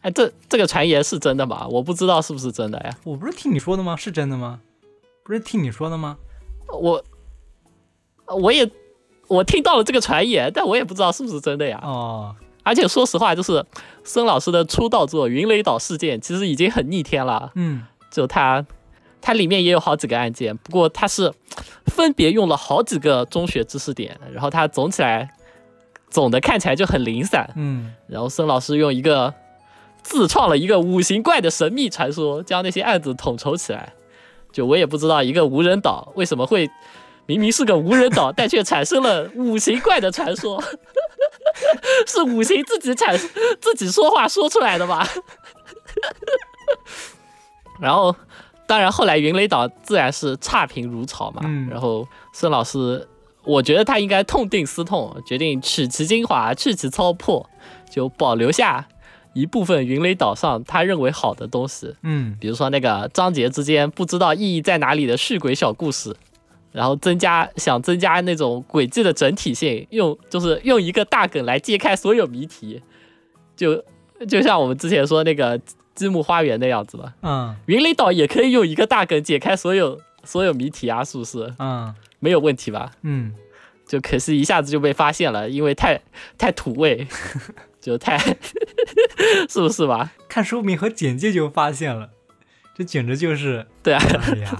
哎，这这个传言是真的吗？我不知道是不是真的呀。我不是听你说的吗？是真的吗？不是听你说的吗？我我也我听到了这个传言，但我也不知道是不是真的呀。哦，而且说实话，就是孙老师的出道作《云雷岛事件》其实已经很逆天了。嗯就他，他里面也有好几个案件，不过他是分别用了好几个中学知识点，然后他总起来总的看起来就很零散。嗯然后孙老师用一个自创了一个五行怪的神秘传说，将那些案子统筹起来。就我也不知道一个无人岛为什么会明明是个无人岛，但却产生了五行怪的传说，是五行自己产自己说话说出来的吧？然后，当然后来云雷岛自然是差评如潮嘛。嗯然后孙老师，我觉得他应该痛定思痛，决定取其精华，去其糟粕，就保留下一部分云雷岛上他认为好的东西，嗯比如说那个章节之间不知道意义在哪里的续鬼小故事。然后增加想增加那种轨迹的整体性，用就是用一个大梗来揭开所有谜题，就就像我们之前说那个积木花园那样子吧。嗯云雷岛也可以用一个大梗解开所有所有谜题啊，是不是？嗯没有问题吧？嗯，就可惜一下子就被发现了，因为太太土味，就太是不是吧？看书名和简介就发现了，这简直就是，对啊，哎呀，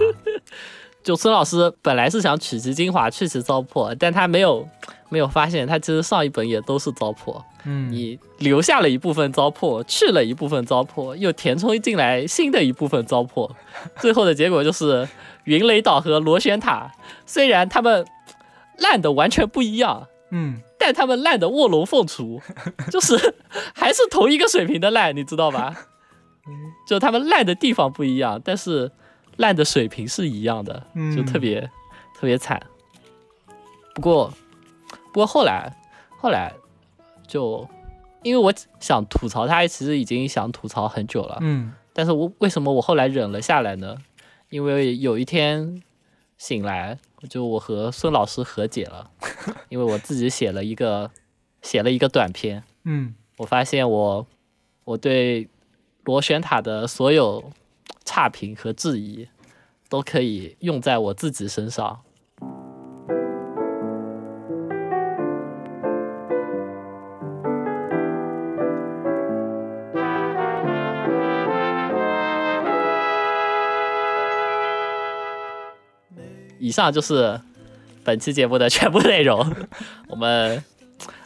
就孙老师本来是想取其精华去其糟粕，但他没有没有发现，他其实上一本也都是糟粕。嗯，你留下了一部分糟粕，去了一部分糟粕，又填充进来新的一部分糟粕，最后的结果就是云雷岛和螺旋塔，虽然他们烂的完全不一样，嗯，但他们烂的卧龙凤雏，就是还是同一个水平的烂，你知道吧？就他们烂的地方不一样，但是烂的水平是一样的，嗯就特别特别惨。不过，不过后来后来就因为我想吐槽他，其实已经想吐槽很久了，嗯但是我为什么我后来忍了下来呢？因为有一天醒来，就我和孙老师和解了，因为我自己写了一个写了一个短篇，嗯我发现我我对螺旋塔的所有差评和质疑都可以用在我自己身上。以上就是本期节目的全部内容。我们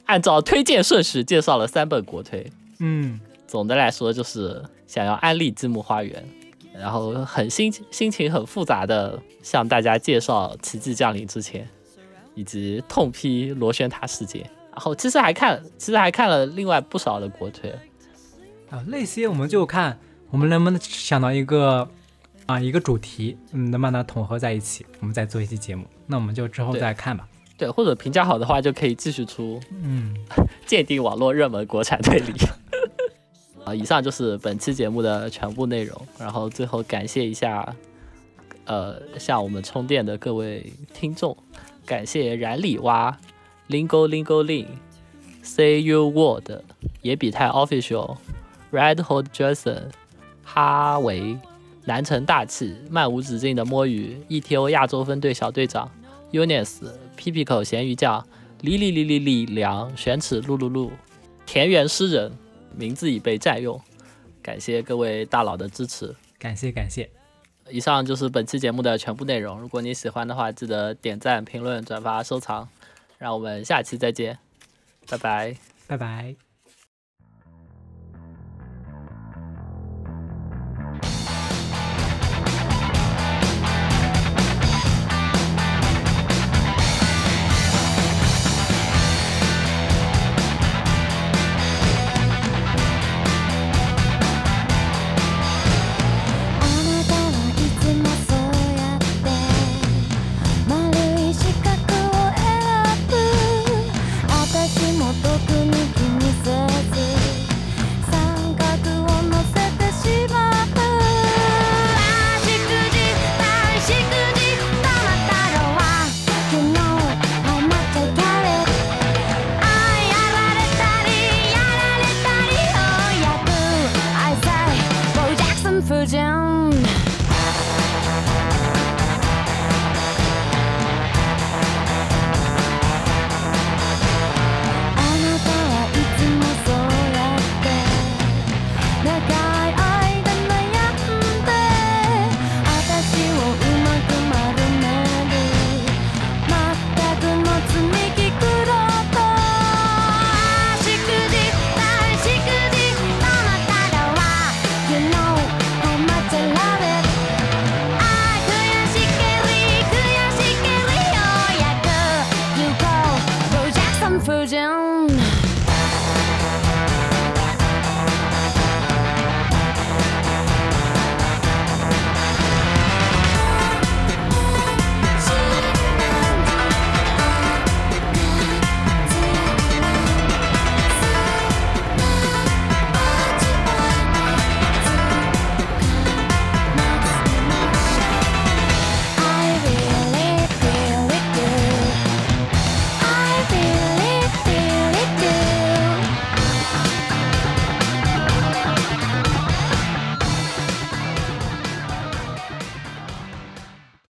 按照推荐顺序介绍了三本国推。嗯总的来说，就是想要安利《积木花园》，然后很心心情很复杂的向大家介绍《奇迹降临之前》，以及痛批螺旋塔事件。然后其实还看，其实还看了另外不少的国推。啊，那些我们就看我们能不能想到一个啊一个主题，嗯，能把它统合在一起，我们再做一期节目。那我们就之后再看吧。对，或者评价好的话，就可以继续出嗯，鉴定网络热门国产推理。啊，以上就是本期节目的全部内容。然后最后感谢一下，呃，向我们充电的各位听众，感谢冉里蛙、Lingo Lingo Lin、Say You Word、野比泰 Official、Red Hot Jason、哈维、南城大气、漫无止境的摸鱼、ETO 亚洲分队小队长、Unis、屁屁口咸鱼酱。li li li li li 凉玄齿噜噜噜，田园诗人名字已被占用，感谢各位大佬的支持。感谢感谢，以上就是本期节目的全部内容。如果你喜欢的话，记得点赞、评论、转发、收藏。让我们下期再见，拜拜。拜拜。